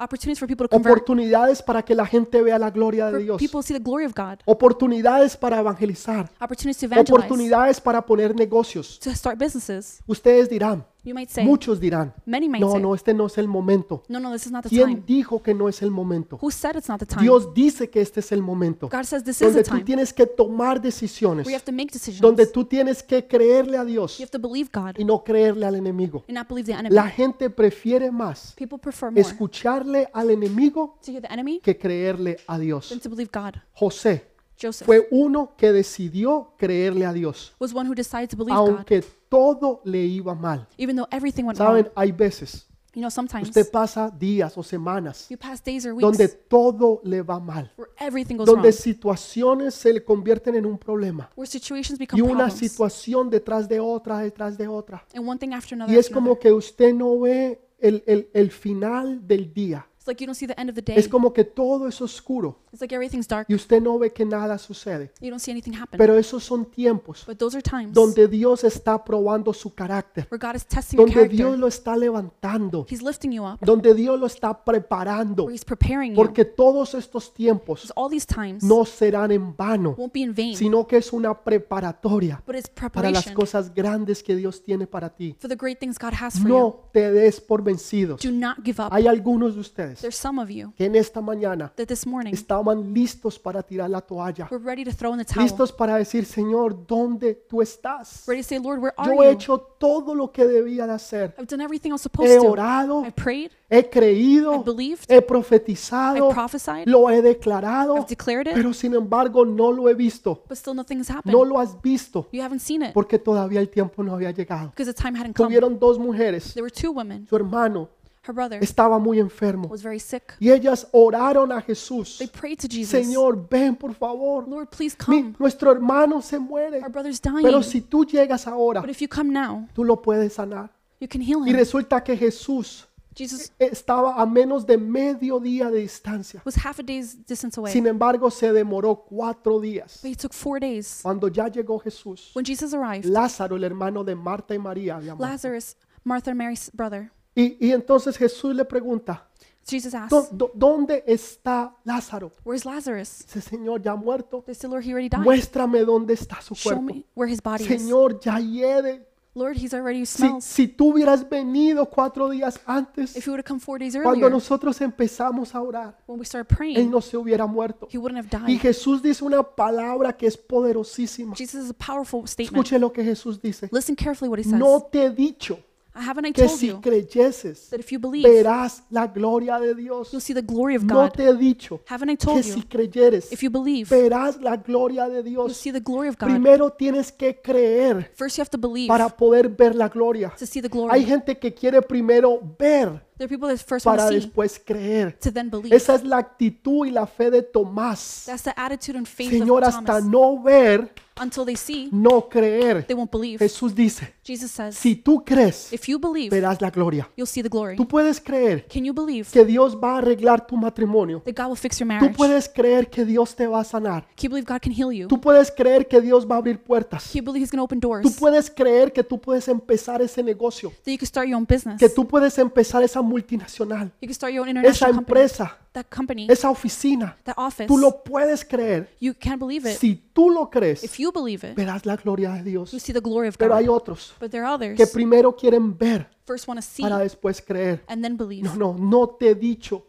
Oportunidades para que la gente vea la gloria de Dios. people to see the glory of God. Oportunidades para evangelizar. Opportunities to evangelize. Oportunidades para poner negocios. To start businesses. Ustedes dirán, You might say, muchos dirán, many might no, say, no, este no es el momento. no, no, this is not the ¿Quién time. dijo que no es el momento? Who said it's not the time? Dios dice que este es el momento. God says this is Donde the tú time. tienes que tomar decisiones. Have to make decisions. Donde tú tienes que creerle a Dios You have to believe God y no creerle al enemigo. and not believe the enemy. La gente prefiere más People prefer more escucharle al enemigo to hear the enemy que creerle a Dios. than to believe God. José Joseph fue uno que decidió creerle a Dios, was one who decided to believe God, aunque todo le iba mal. even though everything went wrong. Saben, hay veces You know, sometimes usted pasa días o semanas you pass days or weeks donde todo le va mal, where everything goes donde wrong, situaciones se le convierten en un problema where situations y become una problems, situación detrás de otra, detrás de otra. and one thing after another. Y es after como another. que usted no ve el, el- el final del día. Like you don't see the end of the day. Es como que todo es oscuro It's like everything's dark. y usted no ve que nada sucede. You don't see anything happen. Pero esos son tiempos But those are times donde Dios está probando su carácter, where God is testing your donde Dios character. lo está levantando, He's lifting you up, donde Dios lo está preparando, where He's preparing you. porque todos estos tiempos Because all these times no serán en vano, won't be in vain, sino que es una preparatoria but it's para las preparation cosas grandes que Dios tiene para ti. for the great things God has for you. No te des por vencidos. Do not give up. Hay algunos de ustedes There's some of you que en esta mañana that this morning estaban listos para tirar la toalla, we're ready to throw in the towel. listos para decir, Señor, ¿dónde tú estás? Ready to say, Lord, where are Yo he you? hecho todo lo que debía de hacer. I've done everything I was He supposed to. orado, I prayed, he I creído, believed, he I profetizado, prophesied, lo he declarado, I've declared it, pero sin embargo no lo he visto. but still nothing's happened. No lo has visto You haven't seen it porque todavía el tiempo no había llegado. because the time hadn't come. Tuvieron dos mujeres. There were two women. Su hermano Her brother estaba muy enfermo was very sick. y ellas oraron a Jesús. They prayed to Jesus, Señor, ven por favor. Lord, please Mi- come. nuestro hermano se muere. Our brother's dying. Pero si tú llegas ahora, But if you come now, tú lo puedes sanar. you can heal Y him. resulta que Jesús Jesus estaba a menos de medio día de distancia. was half a day's distance away, Sin embargo, se demoró cuatro días. but he took four days. Cuando ya llegó Jesús, When Jesus arrived, Lázaro, el hermano de Marta y María, había. Lazarus, Martha and Mary's brother, Y, y entonces Jesús le pregunta, Jesus asked, "¿Dó- dó- ¿dónde está Lázaro? Where's Lazarus? Dice, Señor, ya muerto. They said, Lord, he already died. Muéstrame dónde está su Show cuerpo. me where his body is. Señor, ya hiede. Lord, he's already Si, smells. si tú hubieras venido cuatro días antes, If he would have come four days cuando earlier, nosotros empezamos a orar, when we started él praying, no se hubiera muerto. he wouldn't have Y died. Jesús dice una palabra que es poderosísima. Jesus is a powerful statement. Escuche lo que Jesús dice. Listen carefully what he says. No te he dicho I haven't I que told si you creyeses that if you believe, verás la gloria de Dios. you'll see the glory of No God? te he dicho Haven't I que told si you, creyeres if you believe, verás la gloria de you'll Dios. see the glory of God? Primero tienes que creer First, you have to believe para poder ver la gloria. to see the Hay gente que quiere primero ver There are people that first want para see después creer. to then believe. Esa es la actitud y la fe de Tomás. That's the attitude and faith Señor, of hasta Thomas. no ver, Until they see, no creer. they won't believe. Jesús dice, Jesus says, si tú crees, if you believe, verás la gloria. you'll see the glory. Tú puedes creer Can you believe que Dios va a arreglar tu matrimonio. that God will fix your Tú marriage? Can puedes creer que Dios te va a sanar. you believe God can heal you? Tú puedes creer que Dios va a abrir puertas. Can you believe He's going to open doors? Tú puedes creer que tú puedes empezar ese negocio, That you can start your own business. que tú puedes empezar esa multinacional, You can start your own esa international company. empresa, That company, esa oficina. that office. Tú lo puedes creer. You can't believe it. Si tú lo crees, If you believe it, verás la gloria de Dios. you see the glory of Pero hay God. otros But there are others que primero quieren ver first want to see para después creer. and then believe. No, no, no te he dicho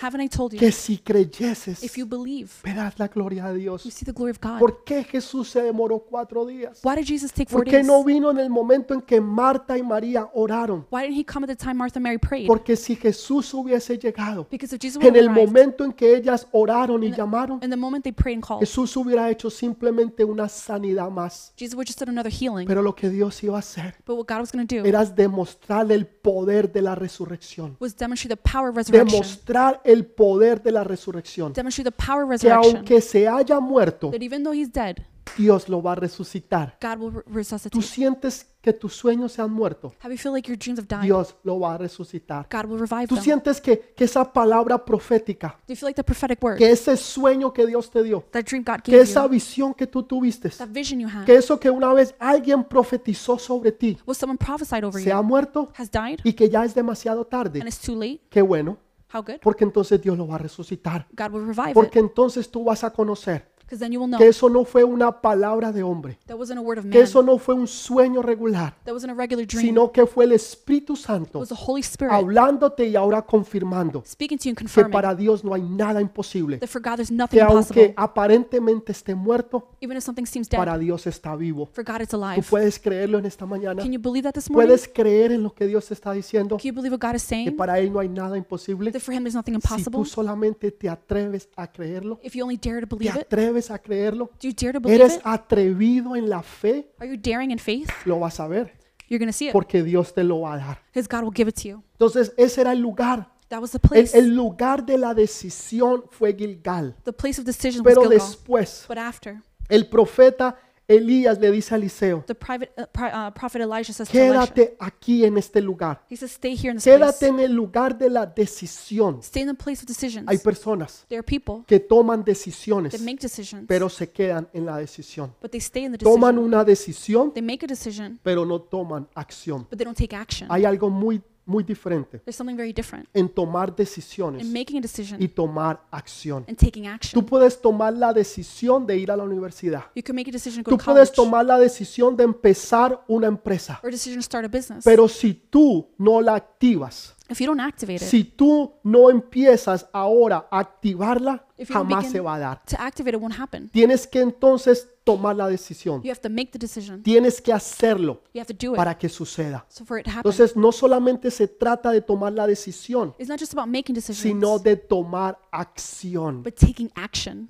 Haven't I told you? que si creyeses, If you believe, verás la gloria de Dios. you see the glory of God. ¿Por qué Jesús se demoró cuatro días? Why did Jesus take four ¿Por qué days? no vino en el momento en que Marta y María oraron? Why didn't he come at the time Martha and Mary prayed? Porque si Jesús hubiese llegado Because if Jesus would en have el arrived, momento en que ellas oraron y llamaron, in the moment they prayed and called, Jesús hubiera hecho simplemente una sanidad más. Jesus would just done another healing. Pero lo que Dios iba a hacer But what God was going to do era demostrar el poder de la resurrección. was demonstrate the power of resurrection. Demostrar el poder de la resurrección. Demonstrate the power of Que resurrection. aunque se haya muerto, That even though he's dead, Dios lo va a resucitar. God will re- Tú sientes que tus sueños se han muerto. Have you feel like your dreams have died? Dios lo va a resucitar. God will revive Tú them. sientes que, que esa palabra profética, Do you feel like the prophetic word, que ese sueño que Dios te dio, that dream God que esa you, visión que tú tuviste, that vision you had, que eso que una vez alguien profetizó sobre ti, was someone prophesied over se ha muerto has died, y que ya es demasiado tarde. and it's too late? Qué bueno, How good? porque entonces Dios lo va a resucitar. God will revive it. Porque entonces tú vas a conocer then you will know que eso no fue una palabra de hombre, that wasn't a word of que eso no fue un sueño regular, that wasn't a regular dream. sino que fue el Espíritu It Santo was the Holy Spirit hablándote y ahora confirmando speaking to you and que confirming para Dios no hay nada imposible, that for God there's nothing que aunque impossible. aparentemente esté muerto, Even if something seems dead, para Dios está vivo. for God it's ¿Tú alive. puedes creerlo en esta mañana? Can you believe that this morning? ¿Puedes creer en lo que Dios está diciendo? Can you believe what God is Que saying? para Él no hay nada imposible. That for Him there's nothing Si impossible? tú solamente te atreves a creerlo, If you only dare to te believe it, atreves a creerlo, do you dare to believe eres it? atrevido en la fe, Are you daring in faith? lo vas a ver, You're going to see it porque Dios te lo va a dar. because God will give it to you. Entonces, ese era el lugar. That was the El, place. el lugar de la decisión fue Gilgal. The place of decision was Pero Gilgal. después, But after, el profeta Elías le dice a Eliseo, the private, uh, pri- uh, prophet Elijah says to Elisha, quédate aquí en este lugar. he says, stay here in this Quédate place. en el lugar de la decisión. Stay in the place of decisions. Hay personas There are people que toman decisiones, that make decisions, pero se quedan en la decisión. but they stay in the Toman decision. una decisión, They make a decision, pero no toman acción. but they don't take action. Hay algo muy, muy diferente There's something very different en tomar decisiones in making a y tomar acción. and taking action. Tú puedes tomar la decisión de ir a la universidad. You can make a decision to Tú puedes tomar la decisión de empezar una empresa. or a decision to start a business. Pero si tú no la activas, If you don't activate it, si tú no empiezas ahora a activarla, If you don't jamás begin- se va a dar. to activate it won't happen. Tienes que entonces tomar la decisión. You have to make the decision. Tienes que hacerlo You have to do it. para que suceda. So for it to happen, Entonces, no solamente se trata de tomar la decisión, it's not just about making decisions, sino de tomar acción. but taking action.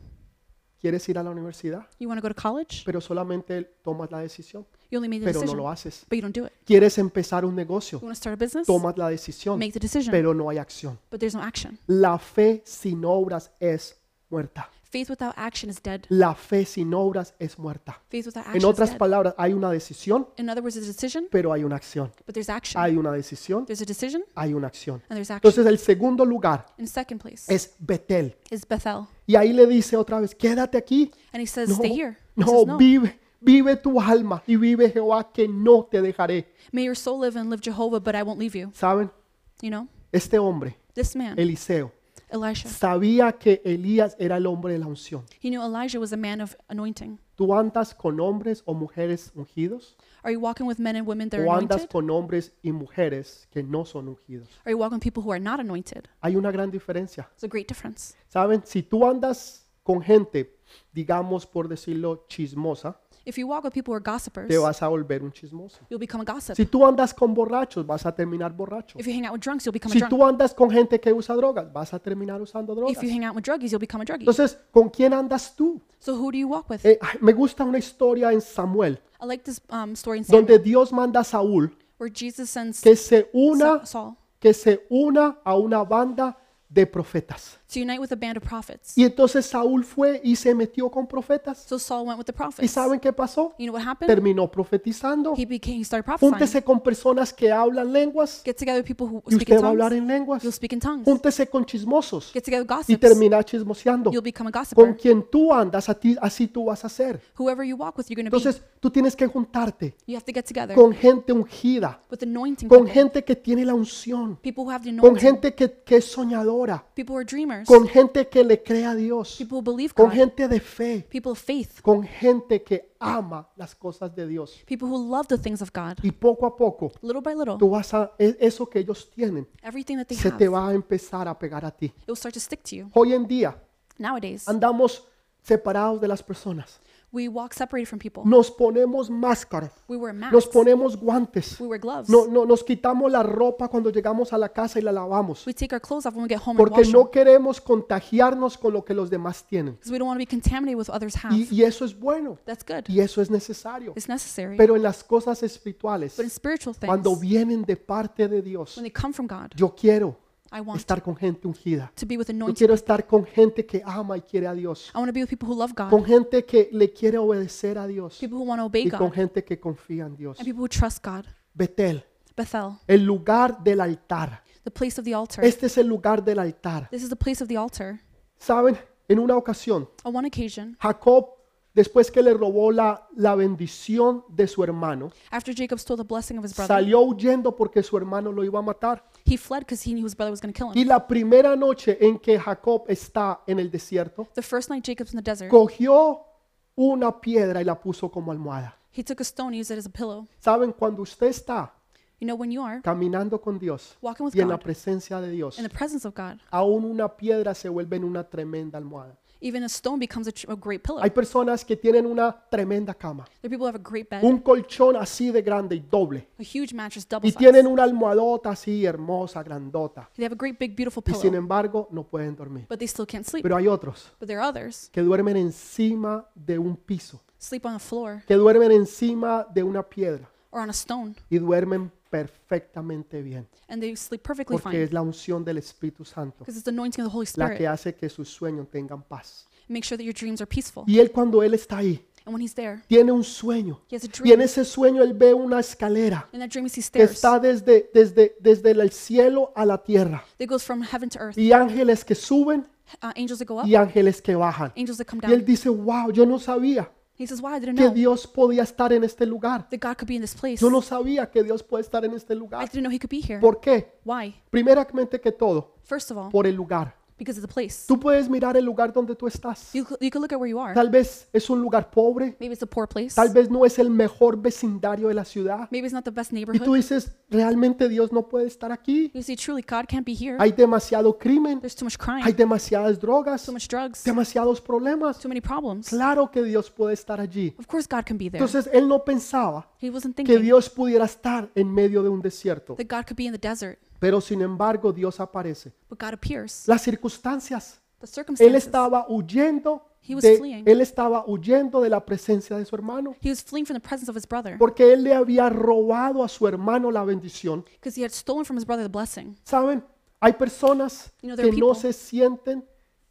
¿Quieres ir a la universidad? You want to go to college? Pero solamente tomas la decisión, You only made the pero no decision, lo haces. but you don't do it. ¿Quieres empezar un negocio? You want to start a business? Tomas la decisión, Make the decision, pero no hay acción. but there's no action. La fe sin obras es muerta. Faith without action is dead. La fe sin obras es muerta. Faith without En is otras dead. palabras, hay una decisión, In other words, a decision, pero hay una acción. but there's action. Hay una decisión, There's a decision hay una acción. and there's action. Entonces, el segundo lugar In second place es Betel. is Bethel. Y ahí le dice otra vez, quédate aquí. And he says, No, stay here. He no, says, no. vive, vive tu alma y vive Jehová que no te dejaré. May your soul live and live Jehovah, but I won't leave you. ¿Saben? You know, Este hombre, this man, Eliseo, Elisha, sabía que Elías era el hombre de la unción. he knew Elijah was a man of anointing. ¿Tú andas con hombres o mujeres ungidos? Are you walking with men and women that are ¿O andas anointed? con hombres y mujeres que no son ungidos? Are you walking with people who are not anointed? Hay una gran diferencia. It's a great difference. ¿Saben? Si tú andas con gente, digamos por decirlo, chismosa, If you walk with people who are gossipers, te vas a volver un chismoso. you'll become a gossip. Si tú andas con borrachos, vas a terminar borracho. If you hang out with drunks, you'll become a Si drunk. tú andas con gente que usa drogas, vas a terminar usando drogas. If you hang out with druggies, you'll become a druggie. Entonces, ¿con quién andas tú? So who do you walk with? Eh, ay, me gusta una historia en Samuel, I like this um, story in donde Samuel Dios manda a Saúl where Jesus sends que se una Sa- Saul que se una a una banda de profetas. To unite with a band of prophets. Y entonces Saúl fue y se metió con profetas. So Saul went with the ¿Y prophets. saben qué pasó? You know what happened? Terminó profetizando. He became he started prophesying. Júntese con personas que hablan lenguas Get together with people who y speak in usted va a hablar en lenguas. You'll speak in tongues. Júntese con chismosos Get together with y gossips. termina chismoseando. You'll become a Con gossiper. quien tú andas, a ti- así tú vas a ser. Whoever you walk with, you're going to be. Entonces tú tienes que juntarte You have to get together con gente ungida, with anointing con people. gente que tiene la unción, People who have the con anointing. gente que, que es soñadora, People who are dreamers. Con gente que le cree a Dios, People who believe con God. gente de fe, People of faith. con gente que ama las cosas de Dios. People who love the things of God. Y poco a poco Little by little, tú vas a, e- eso que ellos tienen, everything that they se have, te it va a empezar a pegar a ti. will start to stick to you. Hoy en día Nowadays, andamos separados de las personas. We walk separated from people. Nos ponemos máscaras, We wear nos masks. ponemos guantes, We wear gloves. no, no, nos quitamos la ropa cuando llegamos a la casa y la lavamos. We take our clothes off when we get home and Porque wash them. no queremos contagiarnos con lo que los demás tienen. Because we don't want to be contaminated with others have. Y, y eso es bueno. That's good. Y eso es necesario. It's necessary. Pero en las cosas espirituales, But in spiritual things, cuando vienen de parte de Dios, when they come from God, yo quiero I want estar con gente ungida. to be with Yo anointed. quiero estar con gente que ama y quiere a Dios. I want to be with people who love God, Con gente que le quiere obedecer a Dios. people who want to obey Y con God, gente que confía en Dios. and people who trust God. Betel, Bethel, el lugar del altar. the place of the altar. Este es el lugar del altar. This is the place of the altar. ¿Saben? En una ocasión, On one occasion, Jacob, después que le robó la, la bendición de su hermano, after Jacob stole the blessing of his brother, salió huyendo porque su hermano lo iba a matar. He fled because he knew his brother was going to kill Y him. la primera noche en que Jacob está en el desierto, The first night Jacob's in the desert, cogió una piedra y la puso como almohada. he took a stone, used it as a pillow. ¿Saben? Cuando usted está You know, when you are caminando con Dios walking with y en la God, presencia de Dios, in the presence of God, aún una piedra se vuelve en una tremenda almohada. Even a stone becomes a, a great pillow. Hay personas que tienen una tremenda cama, There are people who have a great bed, un colchón así de grande y doble. a huge mattress, double Y size. tienen una almohadota así hermosa, grandota. They have a great big beautiful Y sin pillow, embargo no pueden dormir. but they still can't sleep. Pero hay otros But there are others que duermen encima de un piso, sleep on the floor que duermen encima de una piedra or on a stone, y duermen perfectamente bien. and they sleep perfectly Porque fine es la unción del Espíritu Santo because it's the anointing of the Holy la que hace que sus sueños tengan paz. Make sure that your dreams are peaceful. Y él cuando él está ahí, And when he's there, tiene un sueño. he has a Y en ese sueño él ve una escalera In that dream, he sees que stairs está desde, desde, desde el cielo a la tierra. that goes from heaven to earth. Y ángeles que suben Uh, angels that go up, y ángeles que bajan. angels that come Y él dice, wow, yo no sabía He says, "Wow, I didn't que know Dios podía estar en este lugar. that God could be in this place. Yo no sabía que Dios puede estar en este I lugar. didn't know He could be here. ¿Por qué? Why? Primeramente que todo, First of all, por el lugar. Because of the place. Tú puedes mirar el lugar donde tú estás. You, could- you could look at where you are. Tal vez es un lugar pobre, Maybe it's a poor place. tal vez no es el mejor vecindario de la ciudad. Maybe it's not the best Y tú dices, realmente Dios no puede estar aquí. You see, truly, God can't be here. Hay demasiado crimen, There's too much hay crime, demasiadas drogas, too much drugs, demasiados problemas. too many problems. Claro que Dios puede estar allí. Of course, God can be there. Entonces él no pensaba He wasn't que thinking Dios pudiera estar en medio de un desierto. that God could be in the desert, Pero sin embargo Dios aparece. but God appears. Las circunstancias. The Él circumstances. estaba huyendo He was de, fleeing. él estaba huyendo de la presencia de su hermano. He was fleeing from the presence of his brother Porque él le había robado a su hermano la bendición. because he had stolen from his brother the blessing. ¿Saben? Hay personas You know, there que are no people- se sienten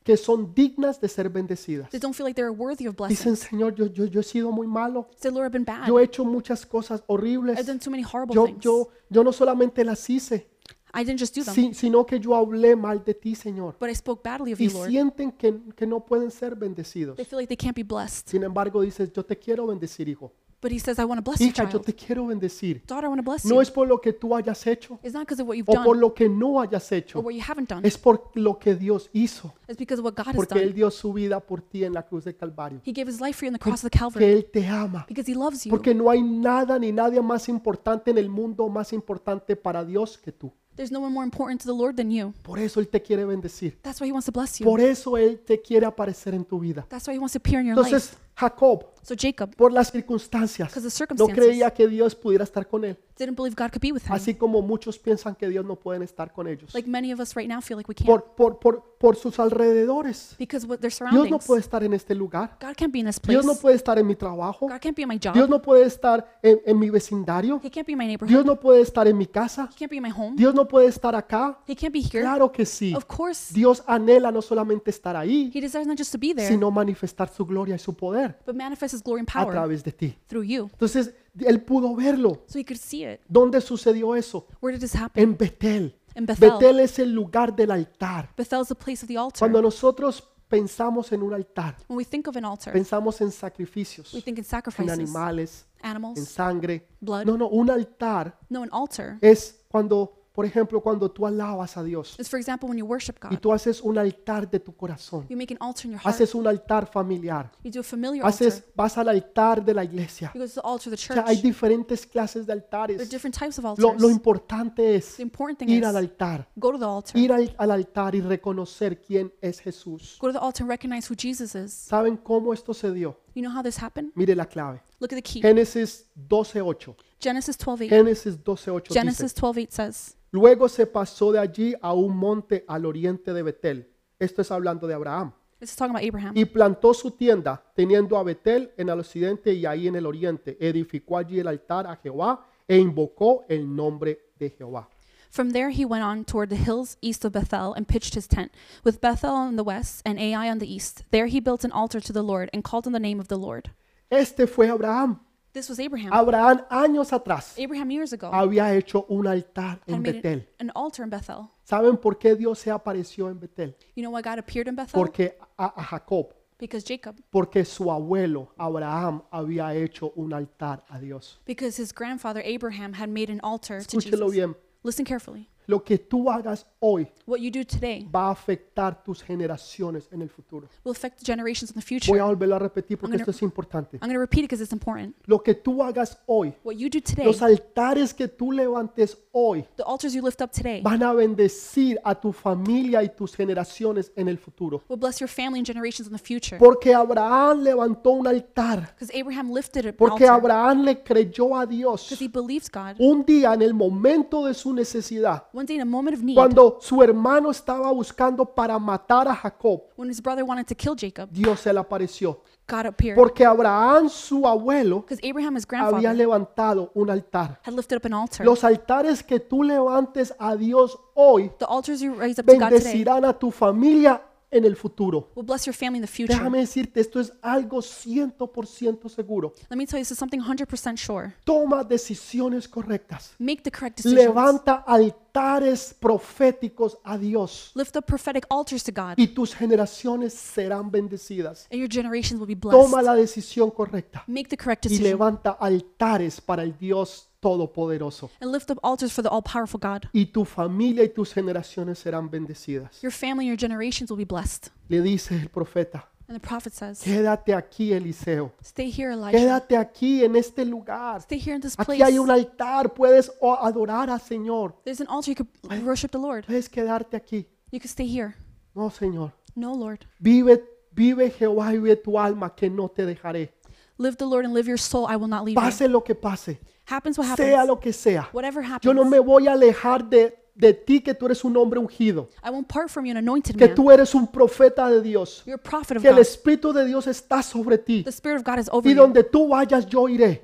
que son dignas de ser bendecidas. They don't feel like they're worthy of Dicen. Señor, yo, yo, yo he sido muy malo. Say, Lord, I've been bad. Yo he hecho muchas cosas horribles. I've done too many horrible Yo, things. yo, yo no solamente las hice, I didn't just do them, si- sino que yo hablé mal de ti, Señor. but I spoke badly of Y you, Lord. sienten que, que no pueden ser bendecidos. They feel like they can't be blessed. Sin embargo, dices, yo te quiero bendecir, hijo. But he says, I want to bless you, Hija, yo child. te quiero bendecir. Daughter, I want to bless No you. es por lo que tú hayas hecho It's not because of what you've o por done lo que no hayas or hecho. what you haven't done. Es por lo que Dios hizo. It's because of what God has Porque Él done. dio su vida por ti en la cruz de Calvario. He gave his life for you on the cross of the Que Calvary Él te ama. because he loves you. Porque no hay nada ni nadie más importante en el mundo, más importante para Dios que tú. There's no one more important to the Lord than you. Por eso Él te quiere bendecir. That's why he wants to bless you. Por eso Él te quiere aparecer en tu vida. That's why he wants to appear in your life. Jacob, So Jacob, por las circunstancias, the no creía que Dios pudiera estar con él. didn't believe God could be with him. Así como muchos piensan que Dios no puede estar con ellos. Like many of us right now feel like we can't Por, por, por, por sus alrededores. because what their Dios no surroundings. puede estar en este lugar. God can't be in this place. Dios no puede estar en mi trabajo. God can't be in my job. Dios no puede estar en, en mi vecindario. He can't be in my neighborhood. Dios no puede estar en mi casa. He can't be in my home. Dios no puede estar acá. He can't be here. Claro que sí. Of course, Dios anhela no solamente estar ahí, He desires not just to be there, sino manifestar su gloria y su poder but manifest His glory and a power través de ti. through you. Entonces, él pudo verlo. So He could see it. ¿Dónde sucedió eso? Where did this happen? En Betel. In Bethel. Betel es el lugar del altar. Bethel is the place of the altar. Cuando nosotros pensamos en un altar, When we think of an altar, pensamos en sacrificios, we think in en sacrifices, animales, en animals. sangre. blood. No, no, un altar No, an altar es cuando, por ejemplo, cuando tú alabas a Dios is, for example, when you worship y God. tú haces un altar de tu corazón, You make an altar in your heart. haces un altar familiar, You do a familiar haces, altar. vas al altar de la iglesia. You go to the altar of the O sea, hay church. diferentes clases de There are altares. different types of altars. lo importante es The important thing ir is al altar, go to the altar. ir al, al altar y reconocer quién es Jesús. Go to the altar and recognize who Jesus is. ¿Saben cómo esto se dio? You know how this happened? Mire la clave. Look at the key. Génesis 12.8. Genesis 12:8. Génesis 12.8 dice, Genesis 12:8 says, Luego se pasó de allí a un monte al oriente de Betel. Esto es hablando de Abraham. this is talking about Abraham. Y plantó su tienda, teniendo a Betel en el occidente y ahí en el oriente. Edificó allí el altar a Jehová e invocó el nombre de Jehová. From there he went on toward the hills east of Bethel and pitched his tent, with Bethel on the west and Ai on the east. There he built an altar to the Lord and called on the name of the Lord. Este fue Abraham. This was Abraham. Abraham años atrás Abraham years ago había hecho un altar had en made Betel. an, an altar in Bethel. ¿Saben por qué Dios se apareció en Betel? You know why God appeared in Bethel? Porque a, a Jacob, Because Jacob, porque su abuelo Abraham había hecho un altar a Dios. because his grandfather Abraham had made an altar to Escúchelo Jesus. bien. Listen carefully. Lo que tú hagas hoy What you do today va a afectar tus generaciones en el futuro. will affect the generations in the future. Voy a volverlo a repetir porque I'm esto es importante. I'm going to repeat it because it's important. Lo que tú hagas hoy, What you do today, los altares que tú levantes hoy, the altars you lift up today, van a bendecir a tu familia y tus generaciones en el futuro. will bless your family and generations in the future. Porque Abraham levantó un altar. Because Abraham lifted an Porque altar. Abraham le creyó a Dios. Because he believes God. Un día en el momento de su necesidad, One day in a moment of need, cuando su hermano estaba buscando para matar a Jacob, when his brother wanted to kill Jacob, Dios se le apareció. God appeared. Porque Abraham, su abuelo, Because Abraham, his había grandfather, levantado un altar. had lifted up an altar. Los altares que tú levantes a Dios hoy The altars you raise up to God today bendecirán a tu familia en el futuro. will bless your family in the future. Déjame decirte, esto es algo 100% seguro. Let me tell you, this is something 100% sure. Toma decisiones correctas. Make the correct decisions. Levanta altares proféticos a Dios Lift up prophetic altars to God, y tus generaciones serán bendecidas. and your generations will be Toma blessed. la decisión correcta Make the correct y decision, levanta altares para el Dios Todopoderoso. and lift up altars for the all-powerful God. Y tu familia y tus generaciones serán bendecidas. Your family and your generations will be blessed. Le dice el profeta, And the prophet says, quédate aquí, Eliseo. Stay here, Elijah. Quédate aquí en este lugar. Stay here in this Aquí place. hay un altar, puedes adorar al Señor. There's an altar you could worship the Lord. Puedes quedarte aquí. You could stay here. No, Señor. No, Lord. Vive, vive Jehová y vive tu alma, que no te dejaré. Live the Lord and live your soul. I will not leave you. Pase lo que pase, Happens what sea happens. lo que sea. Whatever happens. Yo no me voy a alejar de, de ti, que tú eres un hombre ungido, I won't part from you, an anointed que tú eres un profeta de Dios, You're a prophet of que el God. Espíritu de Dios está sobre ti. The Spirit of God is over Y you. donde tú vayas, yo iré.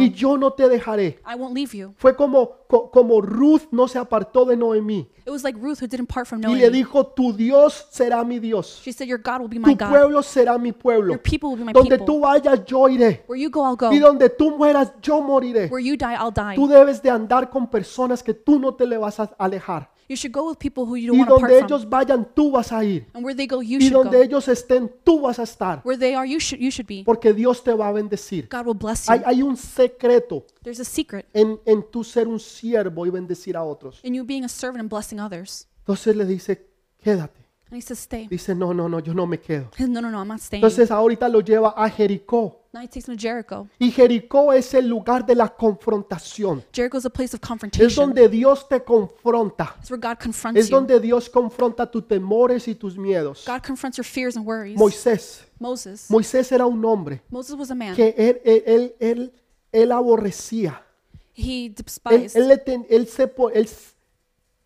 Y yo no te dejaré. I won't leave you. Fue como, co- como Ruth no se apartó de Noemí y le dijo, tu Dios será mi Dios, tu pueblo será mi pueblo. Donde tú vayas, yo iré. Y donde tú mueras, yo moriré. Tú debes de andar con personas que tú no te le vas a alejar. You should go with people who you don't Y want to donde part ellos from. vayan, tú vas a ir. And where they go, you Y should donde go. ellos estén, tú vas a estar. Where they are, you should you should be. Porque Dios te va a bendecir. God will bless Hay, you. hay un secreto There's a secret en, en tu ser un siervo y bendecir a otros. in you being a servant and blessing others. Entonces le dice, quédate. He says, Stay. Dice, no, no, no, yo no me quedo. He says, No, no, no, I'm not staying. Entonces ahorita lo lleva a Jericó. now he takes him to Jericho. Y Jericó es el lugar de la confrontación. Jericho is a place of Es confrontation. donde Dios te confronta. It's where God confronts Es you. donde Dios confronta tus temores y tus miedos. God confronts your fears and worries. Moisés. Moses. Moisés era un hombre Moses was a man. que él, él, él, él, él aborrecía. He Él, despised. él le ten- él se, po- él s-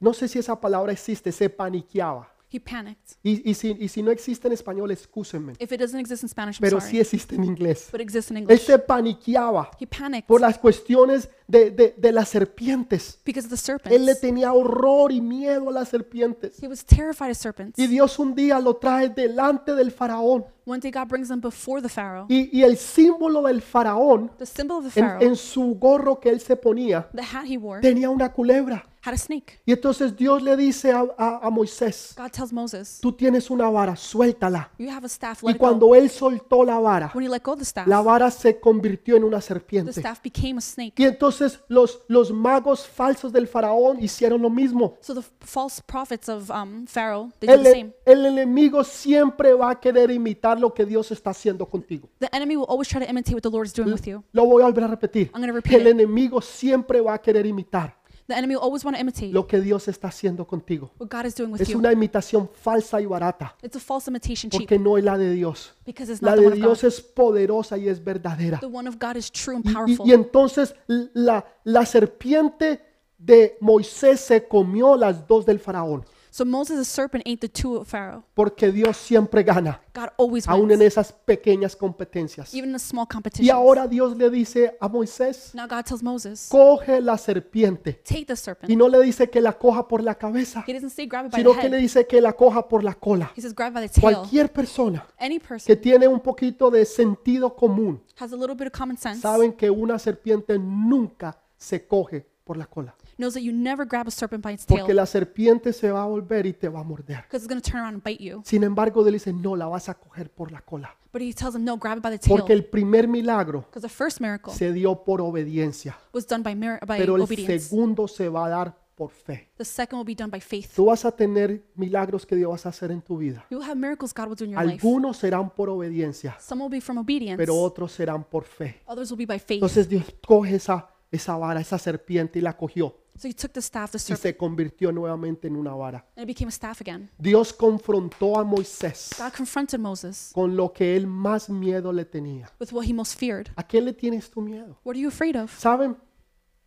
no sé si esa palabra existe, se paniqueaba. He panicked. Y, y si, y si no existe en español, excúsenme. If it doesn't exist in Spanish, I'm Pero sorry. sí existe en inglés. but it exists in Él English. se paniqueaba He panicked por las cuestiones de, de- de las serpientes. because of the Él le serpents. tenía horror y miedo a las serpientes. He was terrified of serpents. Y Dios un día lo trae delante del faraón. One day God brings them before the Pharaoh. Y, y el símbolo del faraón, The symbol of the en, Pharaoh, en su gorro que él se ponía, the hat he wore, tenía una culebra. Had a snake. Y entonces Dios le dice a, a- a Moisés, God tells Moses, tú tienes una vara, suéltala. You have a staff, Y let go. cuando él soltó la vara, When he let go the staff, la vara se convirtió en una the serpiente. staff became a snake. Y entonces los, los magos falsos del faraón hicieron lo mismo. So the false prophets of um, Pharaoh, they did El, the same. el enemigo siempre va a querer imitar lo que Dios está haciendo contigo. The enemy will always try to imitate what the Lord is doing with you. Lo voy a volver a repetir. I'm repeat El it. enemigo siempre va a querer imitar The enemy will always want to imitate lo que Dios está haciendo contigo. what God is doing with Es you. una imitación falsa y barata It's a false imitation cheap porque no es la de Dios. because it's La not the de one of Dios God. es poderosa y es verdadera. The one of God is true and Y- Y, powerful. y entonces la, la serpiente de Moisés se comió las dos del faraón So Moses, the serpent, ate the two of Pharaoh. porque Dios siempre gana, God always aún en wins, esas pequeñas competencias. even in small Y competition. ahora Dios le dice a Moisés, Now God tells Moses, coge la serpiente. take the Y serpent. no le dice que la coja por la cabeza, He doesn't say grab it by the sino que le dice que la coja por la cola. He says grab it by the tail. Cualquier persona Any que person tiene un poquito de sentido común has a little bit of common sense saben que una serpiente nunca se coge por la cola. Knows that you never grab a serpent by its Porque tail la serpiente se va a volver y te va a morder. because it's going to turn around and bite you. Sin embargo, Dios dice, no, la vas a coger por la cola. But he tells him, no, grab it by the tail. Porque el primer milagro Because the first miracle se dio por obediencia, was done by, mir- by pero el obedience. segundo se va a dar por fe. The second will be done by faith. Tú vas a tener milagros que Dios vas a hacer en tu vida. You will have miracles God will do in your life. Algunos serán por obediencia, Some will be from obedience. pero otros serán por fe. Others will be by faith. Entonces Dios coge esa, esa vara, esa serpiente y la cogió So he took the staff, the y serpent, se convirtió nuevamente en una vara. and it became a staff again. Dios confrontó a Moisés God confronted Moses con lo que él más miedo le tenía. with what he most feared. ¿A qué le tienes tu miedo? What are you afraid of? ¿Saben?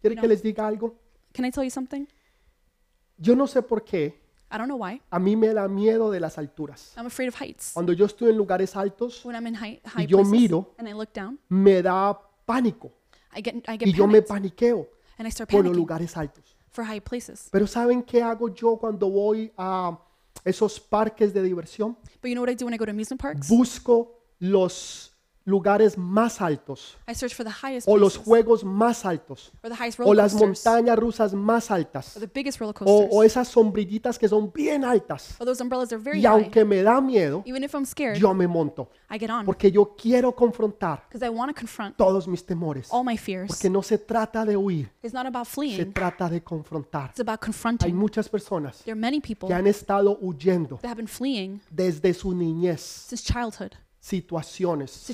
¿Quiere No. que les diga algo? Can I tell you something? Yo no sé por qué I don't know why. a mí me da miedo de las alturas. I'm afraid of heights. Cuando yo estoy en lugares altos, When I'm in high, high yo places miro- and I look down, me da pánico I get I get y yo me panicked paniqueo and I start por los panicking lugares altos. for high places. Pero ¿saben qué hago yo cuando voy a esos parques de diversión? But you know what I do when I go to amusement parks? Busco los lugares más altos I search for the highest o los juegos más altos or the highest o las montañas rusas más altas or the biggest roller o, coasters, o esas sombrillitas que son bien altas. or those umbrellas are very Y aunque me da miedo, Even if I'm scared, yo me monto I get on porque yo quiero confrontar because I want to confront todos mis temores. all my fears. Porque no se trata de huir, It's not about se fleeing; trata de confrontar. it's about Hay confronting. muchas personas There are many people que han estado huyendo that have been fleeing desde su niñez, since childhood, situaciones,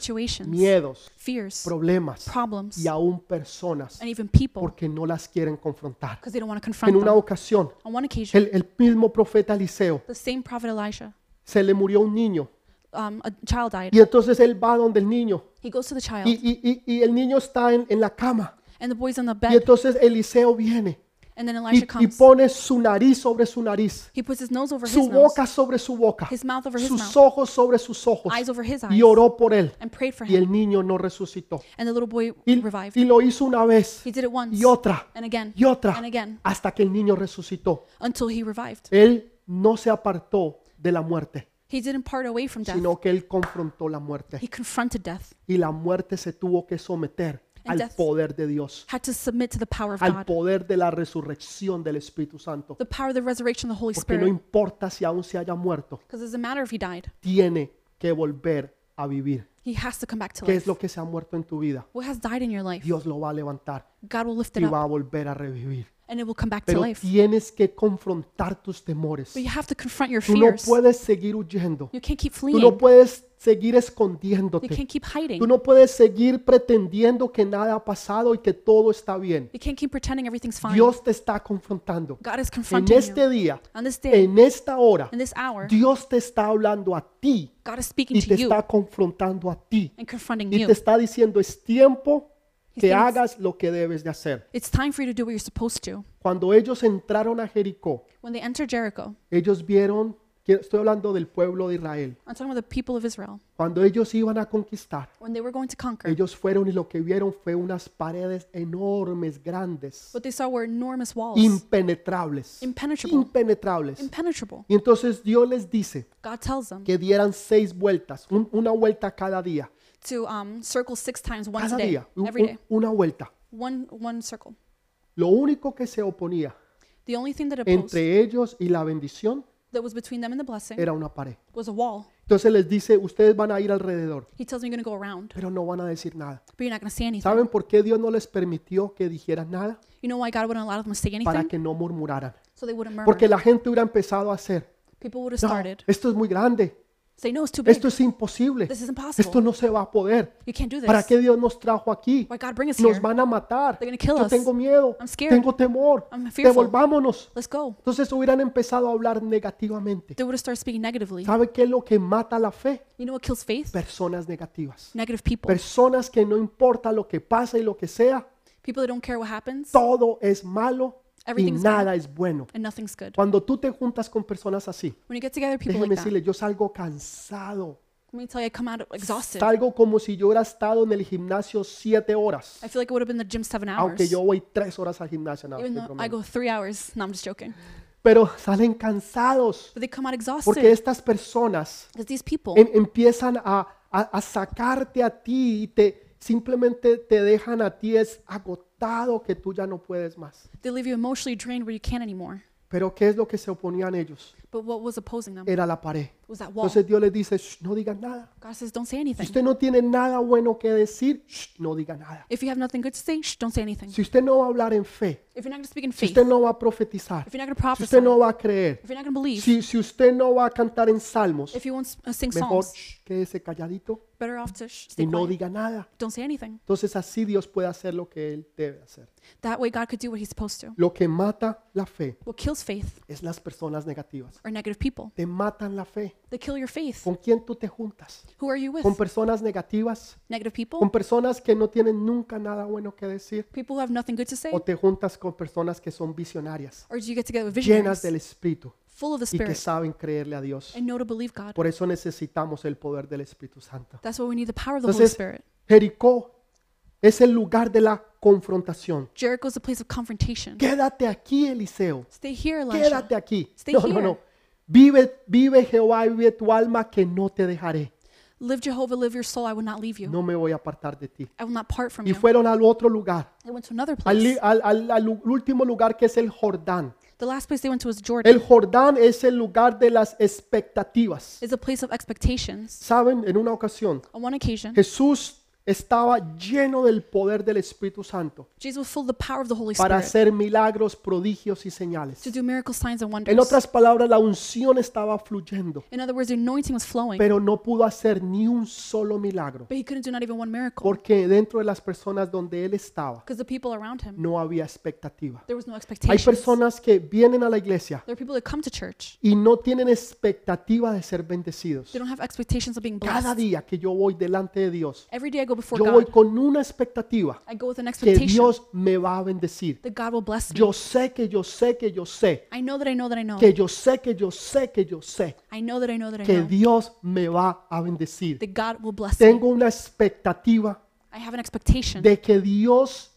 miedos, fears, problemas problems, y aún personas and even people porque no las quieren confrontar. they don't want to En confront una them. ocasión, On one occasion, el, el mismo profeta Eliseo the same prophet Elisha, se le murió un niño um, a child died. y entonces él va donde el niño He goes to the y, child, y- y- y el niño está en, en la cama and the boy's on the y bed, entonces Eliseo viene and then y, Elisha y comes. pone su nariz sobre su nariz, He puts his nose over his su nose, boca sobre su boca, his mouth over his sus mouth, ojos sobre sus ojos. Eyes over his eyes, y oró por él. And prayed for y him. el niño no resucitó. And the little boy Y, revived. y lo hizo una vez. He did it once, y otra. And again, y otra. And again, hasta que el niño resucitó. until he revived. Él no se apartó de la muerte, He didn't part away from death. sino que él confrontó la muerte. He confronted death, y la muerte se tuvo que someter al death- poder de Dios, had to submit to the power of al God, poder de la resurrección del Espíritu Santo. the power of the resurrection of the Holy Porque no Spirit. importa si aún se haya muerto, Because it doesn't matter if he died, tiene que volver a vivir. he has to come back to ¿Qué life. es lo que se ha muerto en tu vida? What has died in your life? Dios lo va a levantar God will lift it y up va a volver a revivir. and it will come back to pero life. tienes que confrontar tus temores. But you have to confront your Tú no fears. puedes seguir huyendo. You can't keep Tú no fleeing. puedes seguir You escondiéndote. can't keep hiding. Tú no puedes seguir pretendiendo que nada ha pasado y que todo está bien. You can't keep pretending everything's fine. Dios te está confrontando. God is En confronting este you. día, On this day, en esta hora, in this hour, Dios te está hablando a ti God is speaking y to te you está confrontando a ti. and confronting Y you. te está diciendo, es tiempo que hagas lo que debes de hacer. It's time for you to do what you're supposed to. Cuando ellos entraron a Jericó, When they entered Jericho, ellos vieron, estoy hablando del pueblo de Israel, I'm talking about the people of Israel. cuando ellos iban a conquistar, When they were going to conquer, ellos fueron y lo que vieron fue unas paredes enormes, grandes, what they saw were enormous walls, impenetrables, impenetrable, impenetrables. impenetrable. Y entonces Dios les dice God tells them que dieran seis vueltas, un- una vuelta cada día, to um, circle six times once cada day, día, un- every un- day, una vuelta. one one circle. Lo único que se oponía The only thing that opposed entre ellos y la bendición that was between them and the blessing era una pared. was a wall. Entonces les dice, ustedes van a ir alrededor, He tells me you're going to go around, pero no van a decir nada. but you're not going to say anything. ¿Saben por qué Dios no les permitió que dijeran nada? You know why God wouldn't allow them to say Para anything? que no murmuraran. So they wouldn't murmur. Porque la gente hubiera empezado a hacer, People would have no, started. esto es muy grande, Say, no, it's too big. esto es imposible, This is esto impossible. no se va a poder. You can't do this. ¿Para qué Dios nos trajo aquí? Why God bring us Nos here? van a matar. They're gonna kill Yo us. tengo miedo, I'm scared. tengo temor, I'm fearful. devolvámonos. Let's go. Entonces hubieran empezado a hablar negativamente. They would have started speaking negatively. ¿Sabe qué es lo que mata la fe? You know what kills faith? Personas negativas. Negative people. Personas que no importa lo que pasa y lo que sea, People that don't care what happens todo es malo y Everything's nada es bueno. and nothing's good. Cuando tú te juntas con personas así, When you get together with people déjeme like that, decirle, yo salgo cansado. let me tell you, I come out exhausted. Salgo como si yo hubiera estado en el gimnasio siete horas, I feel like it would have been the gym seven aunque hours. yo voy tres horas al gimnasio. No, Even estoy though I bromeando. go three hours. No, I'm just joking. Pero salen cansados But they come out porque exhausted. estas personas Because these people, em- empiezan a, a- a sacarte a ti y te simplemente te dejan a ti es agotado que tú ya no puedes más. they leave you emotionally drained where you can't anymore. Pero ¿qué es lo que se oponían ellos? But what was opposing them Era la pared. was that wall. Entonces Dios les dice, "Shh, no digan nada. God says, don't say Si anything. usted no tiene nada bueno que decir, shh, no diga nada. If you have nothing good to say, shh, don't say anything. Si usted no va a hablar en fe, If you're not speak in si faith, usted no va a profetizar, if you're not to si prophesy, usted no va a creer, if you're not believe, si, si usted no va a cantar en salmos, if you won't uh, sing mejor shh, quédese calladito better off to y no quiet. diga nada. Don't say anything. Entonces así Dios puede hacer lo que Él debe hacer. That way God could do what he's supposed to. Lo que mata la fe What kills faith es las personas negativas. are negative people. Te matan la fe. They kill your faith. ¿Con quién tú te juntas? Who are you with? ¿Con personas negativas? Negative people? ¿Con personas que no tienen nunca nada bueno que decir? People who have nothing good to say? ¿O te juntas con personas que son visionarias, Or do you get together with llenas visionaries del Espíritu full of the y que Spirit saben creerle a Dios? and know to believe God? Por eso necesitamos el poder del Espíritu Santo. That's why we need the power of the Holy Entonces, Spirit. Jericó es el lugar de la confrontación. Jericho is a place of confrontation. Quédate aquí, Eliseo. Stay here, Elisha. Quédate aquí. Stay No, no, here. no. Vive, vive Jehová, vive tu alma, que no te dejaré. Live Jehovah, live your soul. I will not leave you. No me voy a apartar de ti. I will not part from Y you. fueron al otro lugar, They went to another al, place. al- al- al último lugar que es el Jordán. The last place they went to was Jordan. El Jordán es el lugar de las expectativas. It's a place of expectations. Saben, en una ocasión, On one occasion, Jesús estaba lleno del poder del Espíritu Santo Jesus was full of the power of the Holy para Spirit hacer milagros, prodigios y señales. to do miracles, signs, and En wonders. otras palabras, la unción estaba fluyendo, In other words, the anointing was flowing, pero no pudo hacer ni un solo milagro, but he couldn't do not even one miracle porque dentro de las personas donde él estaba because the people around him, no había expectativa. there was no Hay personas que vienen a la iglesia There are people that come to church. y no tienen expectativa de ser bendecidos. They don't have expectations of being Cada blessed. día que yo voy delante de Dios, Every day I go before yo voy God, con una expectativa I go with an que expectation Dios me va a bendecir. that God will bless me. Yo sé que yo sé que yo sé I know that I know that I know. que yo sé que yo sé que yo sé I know that I know that I que know Dios me va a bendecir. that God will bless me. Tengo una expectativa I have an expectation de que Dios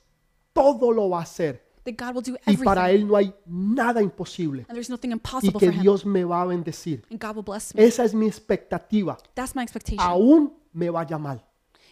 todo lo va a hacer that God will do y para Él no hay nada imposible and there's nothing y impossible que for Him Dios me va a bendecir. and God will bless me. Esa es mi expectativa. That's my expectation. Aún me vaya mal.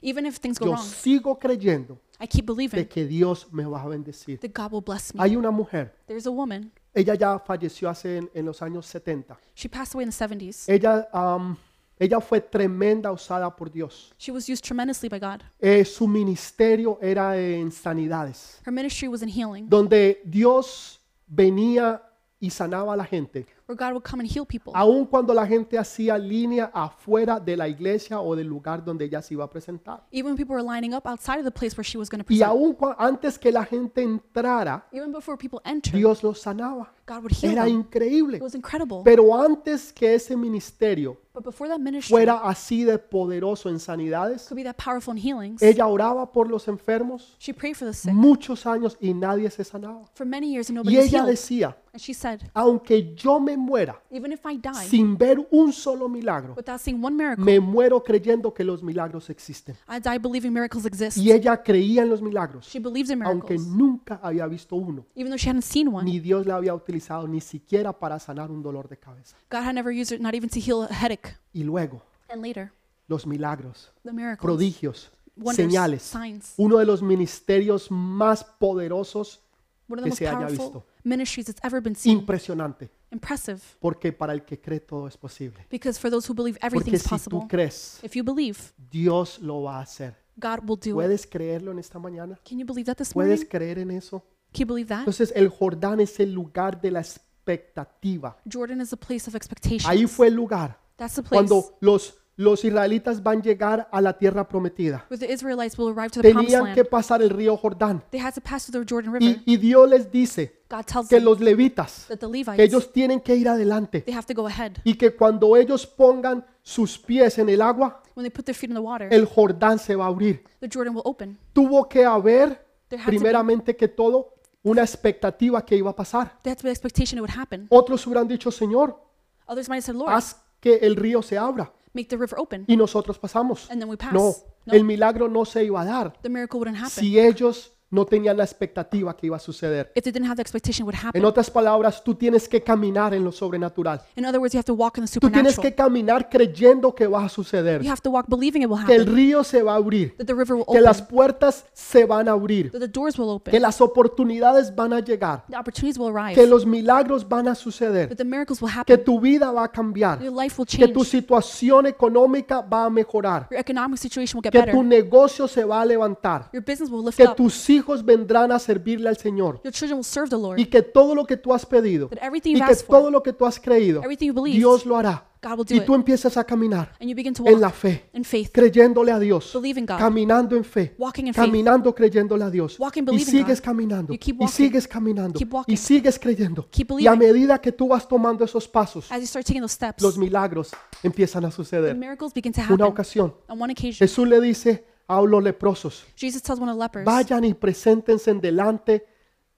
Even if things go Yo wrong, sigo creyendo I keep de believing que Dios me va a bendecir. that God will bless me. Hay una mujer, There's a woman. ella ya falleció hace en, en los años 70. She passed away in the 70s. Ella am, Ella fue tremenda usada por Dios. She was used tremendously by God. Eh, su ministerio era en sanidades, Her ministry was in healing, donde Dios venía y sanaba a la gente, where God would come and heal people. aun cuando la gente hacía línea afuera de la iglesia o del lugar donde ella se iba a presentar. Even when people were lining up outside of the place where she was going to Y present. aun cua- antes que la gente entrara, Even before people entered, Dios los sanaba. God would heal Era them. increíble. It was incredible. Pero antes que ese ministerio But before that ministry fuera así de poderoso en sanidades, could be that powerful in healings, ella oraba por los enfermos she prayed for the sick muchos años y nadie se sanaba. for many years and Y nobody was ella healed. decía, And she said, aunque yo me muera even if I die sin ver un solo milagro, without seeing one miracle, me muero creyendo que los milagros existen. I die believing miracles exist. Y ella creía en los milagros, She believes in aunque miracles, nunca había visto uno, even though she hadn't seen one. ni Dios la había utilizado ni siquiera para sanar un dolor de cabeza. God had never used it, not even to heal a headache. Y luego, And later, los milagros, the miracles, prodigios, wonders, señales, signs. uno de los ministerios más poderosos, One of que the most se haya powerful visto. ministries that's ever been seen. impresionante, Impressive. porque para el que cree todo es posible. Because for those who believe Porque everything's si tú possible. crees, If you believe, Dios lo va a hacer. God will do it. ¿Puedes creerlo en esta mañana? Can you believe that this ¿Puedes morning? creer en eso? Can you believe that? Entonces el Jordán es el lugar de la expectativa. Jordan is a place of expectation. Ahí fue el lugar That's the place cuando los, los israelitas van a llegar a la tierra prometida. where the Israelites will arrive to the promised Tenían que pasar el río Jordán. They had to pass through the Jordan Y, River. y Dios les dice God tells que them los levitas, that the que Levites, ellos tienen que ir adelante they have to go ahead. y que cuando ellos pongan sus pies en el agua, When they put their feet in the water, el Jordán se va a abrir. the Jordan will open. Tuvo que haber, There had to be, primeramente que todo, una expectativa que iba a pasar. expectation it would happen. Otros hubieran dicho, Señor, Others might have said, Lord, haz que el río se abra make the river open. y nosotros pasamos. And then we pass. No, No. el milagro no se iba a dar The miracle wouldn't happen. si ellos no tenían la expectativa que iba a suceder. If they didn't have the expectation, it would happen. En otras palabras, tú tienes que caminar en lo sobrenatural. In other words, you have to walk in the Tú tienes que caminar creyendo que va a suceder, You have to walk believing it will que el happen. río se va a abrir, That the river will que las open. puertas se van a abrir, That the doors will que open. las oportunidades van a llegar, The opportunities will arrive. que los milagros van a suceder, That the miracles will que happen. tu vida va a cambiar, Your life will que change. tu situación económica va a mejorar, Your economic situation will get que better. tu negocio se va a levantar, Your business will lift que up. tus hijos vendrán a servirle al Señor Your children will serve the Lord. y que todo lo que tú has pedido That everything y you've que asked todo for, lo que tú has creído, everything you believe, Dios lo hará. God will do Y it. tú empiezas a caminar And you begin to en la fe, in faith, creyéndole a Dios, believing God, caminando en fe, walking in faith. caminando creyéndole a Dios. Walking, Y believing sigues God. caminando, You keep y walking. sigues caminando, Keep y sigues creyendo. Keep Y a believing. medida que tú vas tomando esos pasos, As you start taking those steps, los milagros empiezan a suceder. miracles begin to Una ocasión, On one occasion, Jesús le dice a los leprosos, Jesus tells one of the lepers, vayan y preséntense delante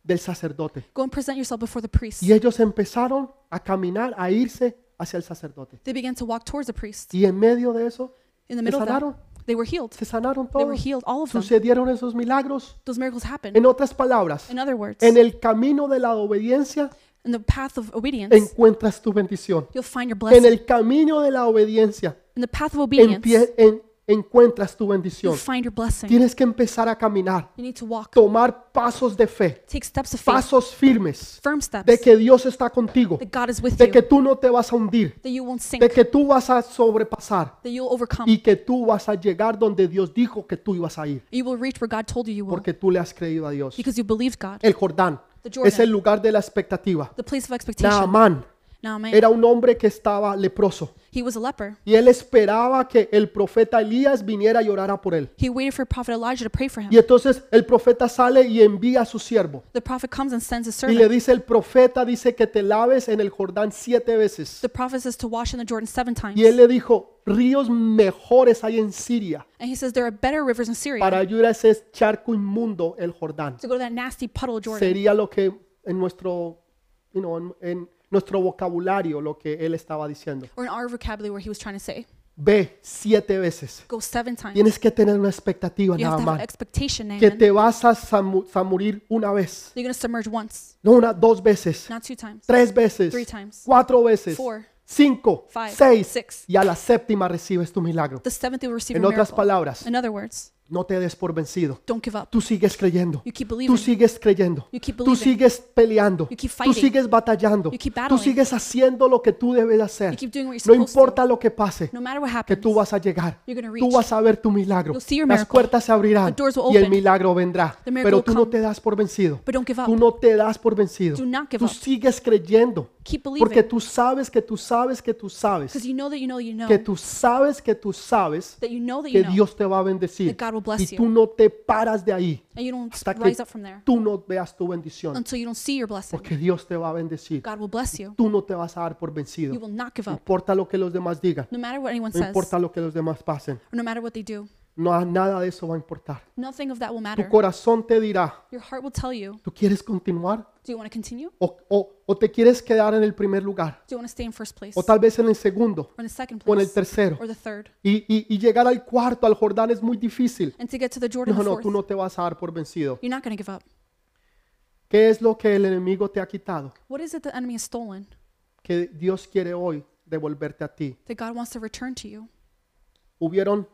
del sacerdote. Go and present yourself before the priest. Y ellos empezaron a caminar, a irse hacia el sacerdote. They began to walk towards the priest. Y en medio de eso, In the se middle of that, sanaron, they were healed. se sanaron They were todos. healed, all of them. Sucedieron esos milagros. Those miracles happened. En otras palabras, In other words, en el camino de la obediencia in the path of obedience, encuentras tu bendición. you'll find your En blessing. el camino de la obediencia In the path of obedience, empie- en- encuentras tu bendición. Tienes que empezar a caminar, You need to walk, tomar pasos de fe, take steps of faith, pasos firmes firm steps, de que Dios está contigo, that God is with de que you, tú no te vas a hundir, that you won't sink, de que tú vas a sobrepasar y que tú vas a llegar donde Dios dijo que tú ibas a ir, You will reach where God told you you will. Porque tú le has creído a Dios. because you believed God. El Jordán es el lugar de la expectativa. Naamán. era un hombre que estaba leproso he was a leper. y él esperaba que el profeta Elías viniera y orara por él. He waited for prophet Elijah to pray for him. Y entonces el profeta sale y envía a su siervo The prophet comes and sends his y le dice el profeta dice que te laves en el Jordán siete veces. The prophet says to wash in the Jordan seven times. Y él le dijo, ríos mejores hay en Siria And he says there are better rivers in Syria para ayudar a ese charco inmundo, el Jordán. to go to that nasty puddle Jordan. Sería lo que en nuestro, you know, en, en nuestro vocabulario lo que él estaba diciendo. Or in our vocabulary where he was trying to say. Ve siete veces. Go seven times. Tienes que tener una expectativa You nada have to have más. expectation, Que amen. te vas a samu- a morir una vez, You're going to submerge once, no una, dos veces, not two times, tres veces, three times, cuatro veces, four, cinco, five, seis, six. y a la séptima recibes tu milagro. The seventh receive En a otras miracle. palabras, In other words, No te des por vencido. Don't give up. Tú sigues creyendo. You keep Tú sigues creyendo. You keep Tú sigues peleando. You keep Tú sigues batallando. You keep Tú sigues haciendo lo que tú debes hacer. You keep doing what you're No importa to. lo que pase, No matter what que happens, tú vas a llegar. you're Tú vas a ver tu milagro. You'll see your Las puertas se abrirán The doors will y el milagro vendrá. The miracle Pero will tú no te das por vencido. But don't give Tú up. no te das por vencido. Do not give Tú up. sigues creyendo. Keep Porque believing. tú sabes que tú sabes que tú sabes you know that you know you know que tú sabes que tú sabes that you know that que know Dios te va a bendecir that God will bless y you. tú no te paras de ahí and you don't hasta que rise up from there tú no veas tu bendición until you don't see your blessing. porque Dios te va a bendecir. God will bless you. Tú no te vas a dar por vencido. You will not give No up. importa lo que los demás digan, No matter what anyone no says, importa lo que los demás pasen, or no matter what they do, no nada de eso va a importar. nothing of that will Tu matter. corazón te dirá, Your heart will tell you, ¿tú quieres continuar do you want to continue? o, o- o te quieres quedar en el primer lugar Do you want to stay in first place? o tal vez en el segundo Or in the second o en el place? tercero? Or the third? Y, y- y llegar al cuarto, al Jordán, es muy difícil. And to get to the Jordan No, the no, fourth, tú no te vas a dar por vencido. you're not going to give up. ¿Qué es lo que el enemigo te ha quitado? What is it the enemy has stolen Que Dios quiere hoy devolverte a ti. that God wants to return to you? Hubieron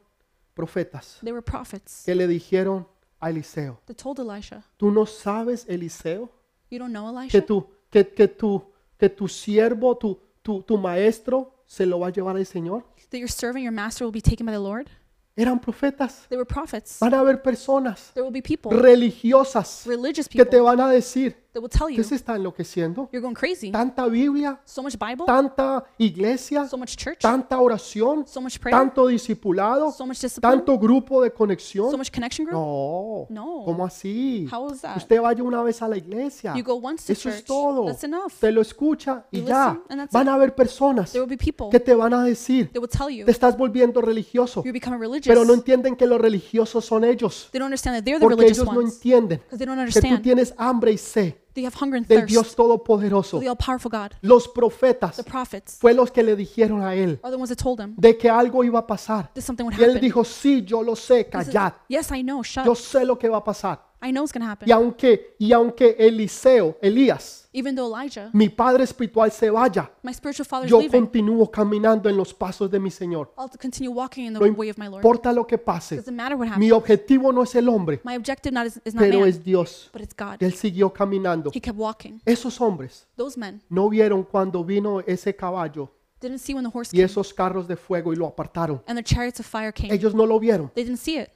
profetas They were prophets que le dijeron a Eliseo, that told Elisha, ¿tú no sabes, Eliseo, You don't know que tu, que, que tu, que tu siervo, tu, tu, tu maestro, se lo va a llevar al Señor? That your servant, your master, will be taken by the Lord? Eran profetas. They were prophets. Van a haber personas There will be people, religiosas religious que te van a decir, that will tell ¿qué you se está enloqueciendo? you're going crazy. Tanta Biblia, So much Bible, tanta iglesia, so much church, tanta oración, so much prayer, tanto discipulado, so much discipline, tanto grupo de so conexión. much connection group. No, No. ¿cómo así? How is that? Usted vaya una vez a la iglesia. You go once to Eso es church. todo. That's enough. Te lo escucha y You ya. listen and that's Van it. a haber personas There will be people que te van a decir, that will tell you te estás volviendo religioso, you're becoming religious. pero no entienden que los religiosos son ellos, They don't understand that they're the porque religious ellos no ones. entienden Because they don't que tú understand tienes hambre y sed they have hunger and del thirst Dios Todopoderoso. the all-powerful God. Los profetas The prophets fue los que le dijeron a él are the ones that told him de que algo iba a pasar. that something would Y él happen. dijo, sí, yo lo sé, He callad. yes, I know. Shut. Yo sé lo que va a pasar. I know it's going to happen. Y aunque, y aunque Eliseo, Elías, Even though Elijah, mi padre espiritual se vaya, my spiritual father is yo leaving, continúo caminando en los pasos de mi Señor. I'll continue walking in the No way of my Lord. importa lo que pase. Doesn't matter what Mi happens. objetivo no es el hombre, My objective not is, is not pero man, es Dios. but it's God. Él siguió caminando. He kept walking. Esos hombres Those men no vieron cuando vino ese caballo didn't see when the horse y came esos carros de fuego y lo apartaron. and the chariots of fire came. Ellos no lo vieron. They didn't see it.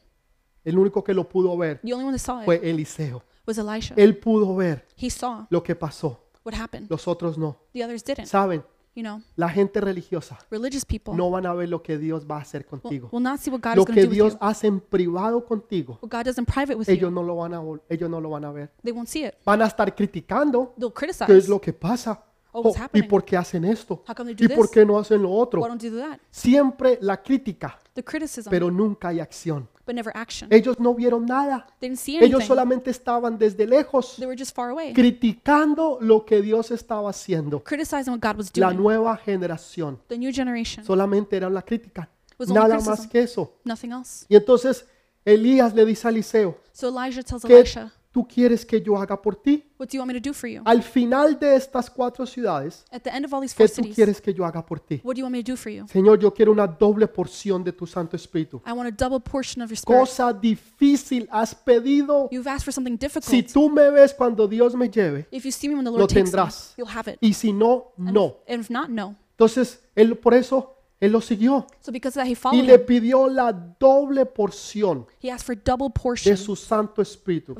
El único que lo pudo ver The only one that saw it fue Eliseo. Was Elisha. Él pudo ver He saw lo que pasó. what happened. Los otros no. The others didn't. Saben, You know, la gente religiosa religious people no van a ver lo que Dios va a hacer will, contigo. will not see what God Lo is going que do with Dios you. hace en privado contigo, What God does in private with ellos you, no lo van a vol- ellos no lo van a ver. they won't see it. Van a estar criticando They'll qué es criticize. lo que pasa. Oh, Oh, ¿Y happening? por qué hacen esto? How come they ¿Y por this? qué no hacen lo otro? Why don't you do that? Siempre la crítica, The criticism, pero nunca hay acción. But never action. Ellos no vieron nada. They didn't see Ellos solamente estaban desde lejos They were just far away, criticando lo que Dios estaba haciendo. criticizing what God was La doing. nueva generación The new generation, solamente era la crítica. Was only Nada criticism. más que eso. nothing else. Y entonces Elías le dice a Eliseo, So Elijah tells ¿qué Elisha, tú quieres que yo haga por ti? What do you want me to do for you? Al final de estas cuatro ciudades, At the end of all these ¿qué four tú cities, quieres que yo haga por ti? what do you want me to do for you? Señor, yo quiero una doble porción de tu Santo Espíritu. I want a double portion of your spirit. Cosa difícil has pedido. You've asked for something Si tú me ves cuando Dios me lleve, If you see me when the lo Lord takes me, tendrás. you'll have it. y si no, no. if, and if not, no. Entonces, él por eso él lo siguió So because of that, he y le pidió la doble porción de su Santo Espíritu.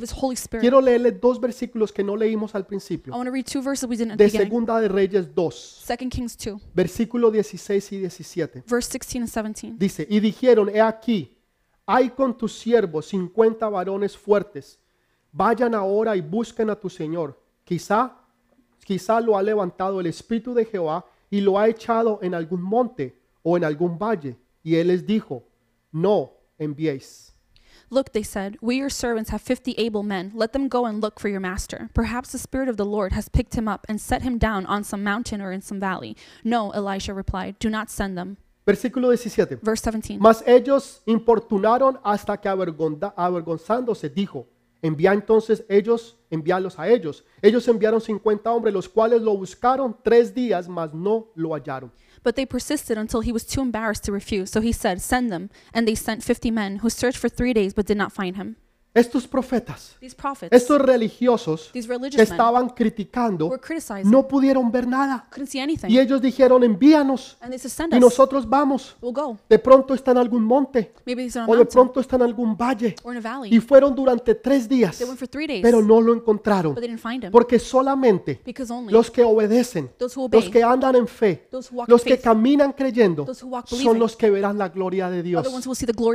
Quiero leerle dos versículos que no leímos al principio, de. Segunda de Reyes 2, 2 Kings 2, versículos 16 y 17. verse 16 and 17. Dice, y dijeron, he aquí, hay con tus siervos 50 varones fuertes. Vayan ahora y busquen a tu Señor. Quizá, quizá lo ha levantado el Espíritu de Jehová y lo ha echado en algún monte o en algún valle. Y él les dijo, no enviéis. Look, they said, we your servants have fifty able men. Let them go and look for your master. Perhaps the Spirit of the Lord has picked him up and set him down on some mountain or in some valley. No, Elisha replied, do not send them. Versículo 17. Verse 17. Mas ellos importunaron hasta que avergonzándose dijo, envía entonces ellos, envíalos a ellos. Ellos enviaron 50 hombres, los cuales lo buscaron tres días, mas no lo hallaron. But they persisted until he was too embarrassed to refuse. So he said, Send them. And they sent fifty men, who searched for three days but did not find him. Estos profetas, These prophets, estos religiosos these que estaban criticando, no pudieron ver nada. Couldn't see anything. Y ellos dijeron, envíanos And they said, Send y nosotros vamos. De pronto está en algún monte o de pronto está en algún valle. Y fueron durante tres días, They went for three days, pero no lo encontraron. but they didn't find him. Porque solamente los que obedecen, those who los que andan en fe, those who walk los que caminan creyendo, those who walk son los que verán la gloria de Dios.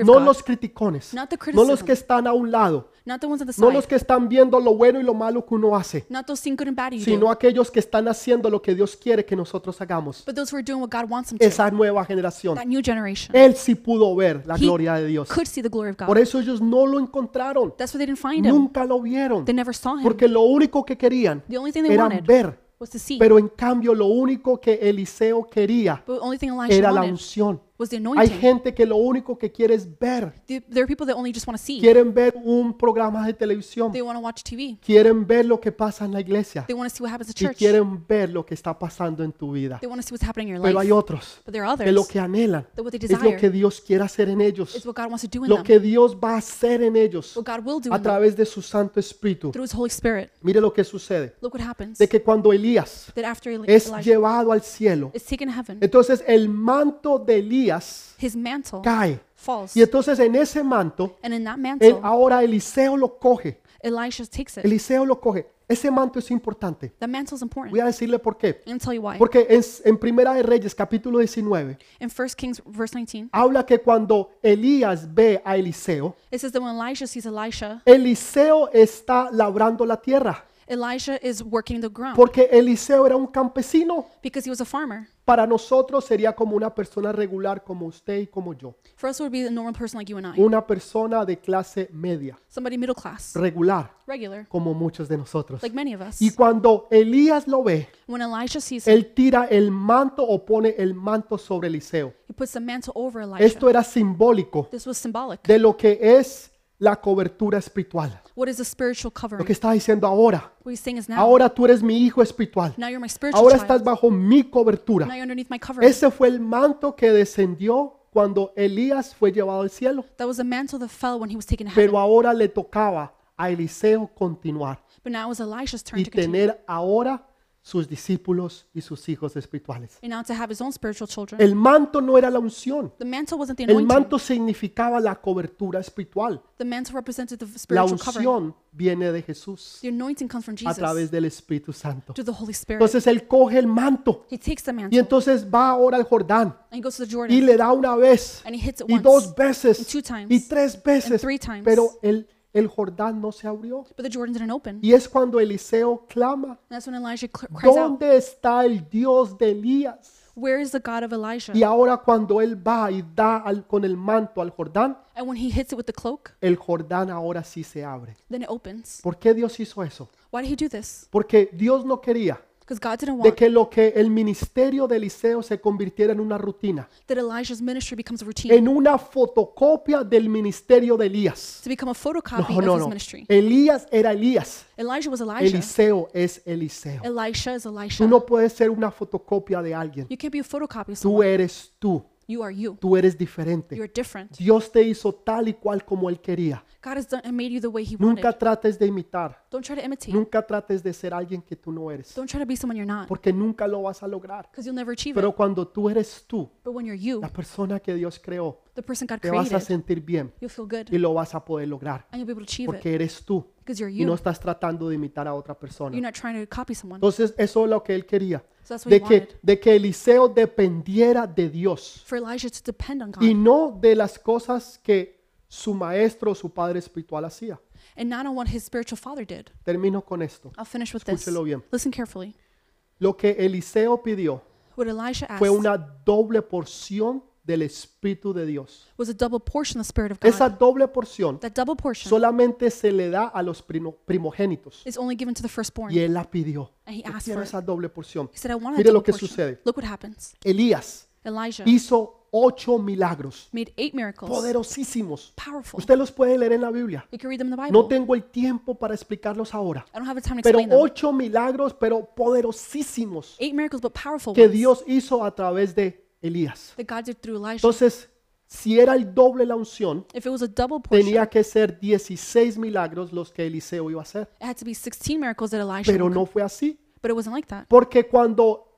No God. los criticones, no los que están a un lado, Not the ones on the no los que están viendo lo bueno y lo malo que uno hace, Not those seeing good and bad you sino aquellos que están haciendo lo que Dios quiere que nosotros hagamos. But those who are doing what God wants them to. Esa nueva generación. That new generation. Él sí pudo ver la He gloria de Dios. could see the glory of Por eso ellos no lo encontraron. That's why they didn't find him. Nunca lo vieron. They never saw him. Porque lo único que querían The only thing they era wanted ver. was to see. Pero en cambio lo único que Eliseo quería But the only thing Elisha era la wanted unción. Was the Hay anointing. gente que lo único que quiere es ver. The- There are people that only just want to see. Quieren ver un programa de televisión. They want to watch TV. Quieren ver lo que pasa en la iglesia. They want to see what happens at Y church. quieren ver lo que está pasando en tu vida. They want to see what's happening in your Pero hay life. otros But there are que lo others que anhelan that what they es lo desire que Dios quiere hacer en ellos. is what God wants to do in Lo them. que Dios va a hacer en ellos What God will do a in them través de su Santo Espíritu. through His Holy Spirit. Mire lo que sucede. Look what happens. De que cuando Elías That after Eli- es Elijah llevado al cielo, is taken to heaven, entonces el manto de Elías his mantle cae. falls. Y entonces en ese manto, And in that él, mantle, ahora Eliseo lo coge. Elisha takes it. Eliseo lo coge. Ese manto es importante. That mantle is important. Voy a decirle por qué. Tell you why. Porque en, en Primera de Reyes, capítulo 19, In 1 Kings verse 19, habla que cuando Elías ve a Eliseo, it says that when Elijah sees Elisha, Eliseo está labrando la tierra. Elisha is working the ground Porque Eliseo era un campesino. because he was a farmer. Para nosotros sería como una persona regular como usted y como yo. For us, it would be a normal person like you and I, Una persona de clase media, somebody middle class, regular, regular, como muchos de nosotros. like many of us. Y cuando Elías lo ve, When Elisha sees él tira el manto o pone el manto sobre Eliseo. he puts the mantle over Elisha. Esto era simbólico This was symbolic. de lo que es la cobertura espiritual. What is the spiritual Lo covering? que está diciendo ahora. What he's saying is now, Ahora tú eres mi hijo espiritual. now you're my spiritual Ahora estás bajo mi cobertura. Now you're underneath my covering. Ese fue el manto que descendió cuando Elías fue llevado al cielo. That was the mantle that fell when he was taken to heaven. Pero ahora le tocaba a Eliseo continuar But now it was Elisha's turn y to continue. tener ahora sus discípulos y sus hijos espirituales. And now to have his own spiritual children. El manto no era la unción. The mantle wasn't the El anointing. manto significaba la cobertura espiritual. The mantle represented the La spiritual covering. unción viene de Jesús The anointing comes from a Jesus través del Espíritu Santo. to the Holy Spirit. Entonces él coge el manto He takes the y mantle entonces va ahora al Jordán and he goes to the y le da una vez and he hits it y once. dos veces and two times, y tres veces, three times. pero el, el Jordán no se abrió. But the Jordan didn't open. Y es cuando Eliseo clama, And that's when Elijah cl- cries out, ¿dónde está el Dios de Elías? Where is the God of Elijah? Y ahora cuando él va y da al- con el manto al Jordán, And when he hits it with the cloak, el Jordán ahora sí se abre. then it opens. ¿Por qué Dios hizo eso? Why did he do this? Porque Dios no quería God didn't de want que lo que el ministerio de Eliseo se convirtiera en una rutina, that Elijah's ministry becomes a routine, en una fotocopia del ministerio de Elías. to become a photocopy No, no, his no. ministry. Elías era Elías. Elijah was Elijah. Eliseo es Eliseo. Elisha is Elisha. Tú no puedes ser una fotocopia de alguien. You can't be a photocopy of Tú someone. eres tú. You are you. Tú eres diferente. You're different. Dios te hizo tal y cual como Él quería. God has done, made you the way he Nunca wanted. trates de imitar. Don't try to imitate. Nunca trates de ser alguien que tú no eres. Don't try to be someone you're not. Porque nunca lo vas a lograr. Because you'll never achieve Pero it. cuando tú eres tú, But when you're you, la persona que Dios creó, the person God te vas a created, sentir bien you'll feel good. y lo vas a poder lograr. And you'll be able to achieve it. Porque eres tú Because you're y no you. estás tratando de imitar a otra persona. You're not trying to copy someone. Entonces eso es lo que Él quería. So that's what he De que, wanted. de que Eliseo dependiera de Dios For Elijah to depend on y God. no de las cosas que su maestro o su padre espiritual hacía. And not on what his spiritual father did. Termino con esto. I'll finish with this. Escúchelo bien. Listen carefully. Lo que Eliseo pidió What fue asked una doble porción del Espíritu de Dios. was a double portion of the Spirit of God. Esa doble porción That double portion solamente se le da a los primo- primogénitos is only given to the firstborn. y él la pidió. And he Yo asked quiero for it. esa doble porción. He said, I want a Mire lo double que portion. sucede. Look what happens. Elías Elijah hizo ocho milagros made eight miracles, poderosísimos. powerful. Usted los puede leer en la Biblia. You can read them in the Bible. No tengo el tiempo para explicarlos ahora. I don't have the time to Pero explain them. ocho milagros, pero poderosísimos, Eight miracles, but powerful que ones Dios hizo a través de Elías. that God did through Elijah. Entonces, si era el doble la unción, If it was a double portion, tenía que ser 16 milagros los que Eliseo iba a hacer. it had to be 16 miracles that Elijah Pero would no fue así. But it wasn't like that. Porque cuando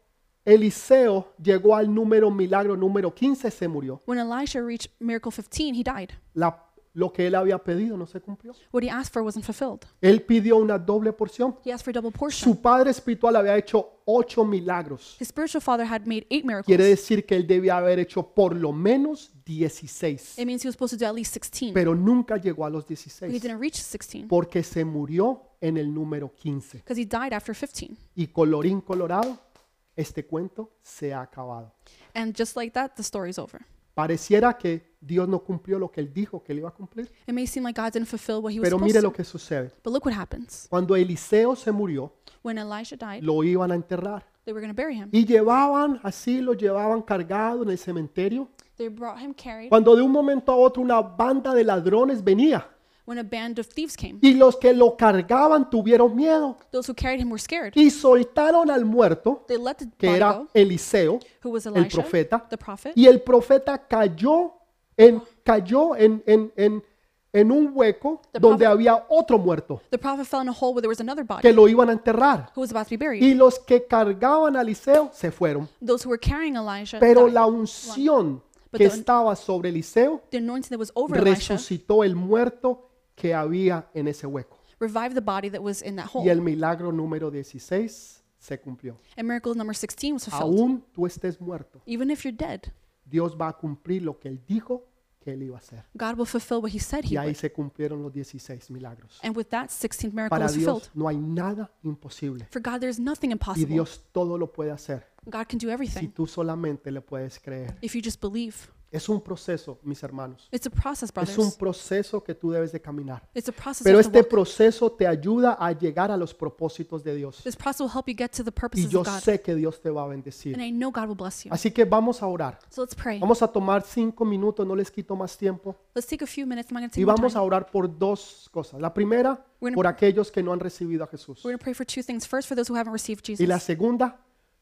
Eliseo llegó al número milagro número 15, se murió. When Elisha reached miracle 15, he died. La- lo que él había pedido no se cumplió. What he asked for wasn't fulfilled. Él pidió una doble porción. He asked for a double portion. Su padre espiritual había hecho ocho milagros. His spiritual father had made eight miracles. Quiere decir que él debía haber hecho por lo menos 16. It means he was supposed to do at least 16. Pero nunca llegó a los but he 16 didn't reach 16 porque se murió en el número 15. because he died after 15. Y colorín colorado, este cuento se ha acabado. And just like that, the story's over. Pareciera que Dios no cumplió lo que él dijo que él iba a cumplir. It may seem like God didn't fulfill what he was Pero supposed mire to. lo que sucede. But look what happens. Cuando Eliseo se murió, When Elisha died, lo iban a enterrar. they were going to bury him. Y llevaban, así lo llevaban cargado en el cementerio. They brought him carried Cuando de un momento a otro una banda de ladrones venía. when a band of thieves came. Y los que lo cargaban tuvieron miedo. Those who carried him were scared. Y soltaron al muerto, They let the que body era go, Eliseo, who was el Elisha, profeta. the prophet. Y el profeta cayó en, cayó en, en, en, en un hueco The donde prophet- había otro muerto The prophet fell in a hole where there was another body que lo iban a enterrar. who was about to be buried. Y los que cargaban a Eliseo se fueron. Those who were carrying Elijah Pero died. la unción But que the- estaba sobre Eliseo The anointing that was over Elisha resucitó el muerto que había en ese hueco. revived the body that was in that Y hole. el milagro número 16 se cumplió. And miracle number 16 was fulfilled. Aún tú estés muerto, Even if you're dead, Dios va a cumplir lo que él dijo que él iba a hacer. God will fulfill what he said Y he ahí would. se cumplieron los 16 milagros. And with that 16th miracle Para was fulfilled. Dios no hay nada imposible. For God, there's nothing Y impossible. Dios todo lo puede hacer God can do si everything tú solamente le puedes creer. if you just believe. Es un proceso, mis hermanos. It's a process, Es un brothers. proceso que tú debes de caminar. It's a process Pero you have to este walk. proceso te ayuda a llegar a los propósitos de Dios. This process will help you get to the Y purposes yo of God. sé que Dios te va a bendecir. And I know God will bless you. Así que vamos a orar. So let's pray. Vamos a tomar cinco minutos, no les quito más tiempo. Let's take a few minutes. I'm not going to Y take more vamos a time. orar por dos cosas. La primera, We're gonna- por aquellos que no han recibido a Jesús. We're going to pray for two things. First, for those who haven't received Y la Jesus. segunda,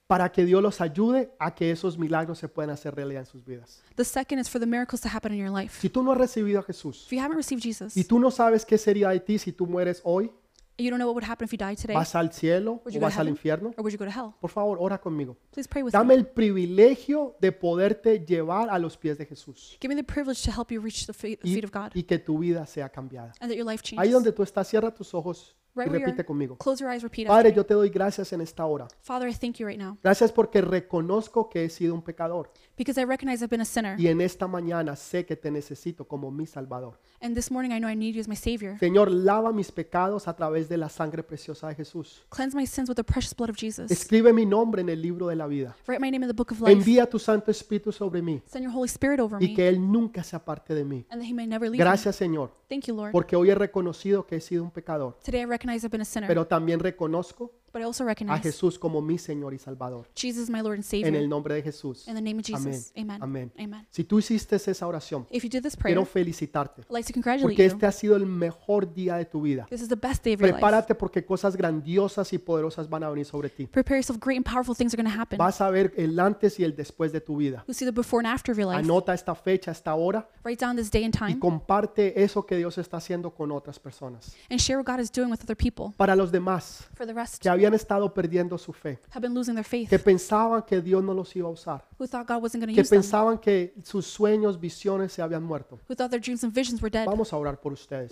para que Dios los ayude a que esos milagros se puedan hacer realidad en sus vidas. The second is for the miracles to happen in your life. Si tú no has recibido a Jesús If you haven't received Jesus, y tú no sabes qué sería de ti si tú mueres hoy, you don't know what would happen if you died today, vas al cielo Would o you go to vas al heaven? infierno, or would you go to hell? por favor, ora conmigo. Please pray with Dame me. el privilegio de poderte llevar a los pies de Jesús Give me the privilege to help you reach the feet, y, feet of God y que tu vida sea cambiada. and that your life Ahí changes. donde tú estás, cierra tus ojos Right repite conmigo. Close your eyes, repeat Padre, yo te doy gracias en esta hora. Father, I thank you right now Gracias porque reconozco que he sido un pecador because I recognize I've been a sinner. y en esta mañana sé que te necesito como mi Salvador. And this morning I know I need you as my Savior. Señor, lava mis pecados a través de la sangre preciosa de Jesús. Cleanse my sins with the precious blood of Jesus. Escribe mi nombre en el libro de la vida. Write my name in the book of life. Envía tu Santo Espíritu sobre mí Send your Holy Spirit over y me que Él nunca se aparte de mí. and that He may never leave me. Gracias, Señor, Thank you, Lord. porque hoy he reconocido que he sido un pecador, Today I pero también reconozco but I also a recognize Jesús como mi Señor y Salvador. Jesus is my Lord and En Savior. el nombre de Jesús. In the name of Amén. Jesus. Amen. Amén. Amen. Si tú hiciste esa oración, If you did this prayer, quiero I'd felicitarte like to congratulate porque you. este ha sido el mejor día de tu vida. This is the best day of your life. Prepárate porque cosas grandiosas y poderosas van a venir sobre ti. Prepare yourself. Great and powerful things are going to happen. Vas a ver el antes y el después de tu vida. You'll see the before and after of your life. Anota esta fecha, esta hora Write down this day and y time comparte eso que Dios está haciendo con otras personas. and share what God is doing with other people. Para los demás For the rest que habían estado perdiendo su fe, have been losing their faith, que pensaban que Dios no los iba a usar, who thought God wasn't going to que use them, pensaban que sus sueños, visiones se habían muerto. who thought their dreams and visions were dead. Vamos a orar por ustedes.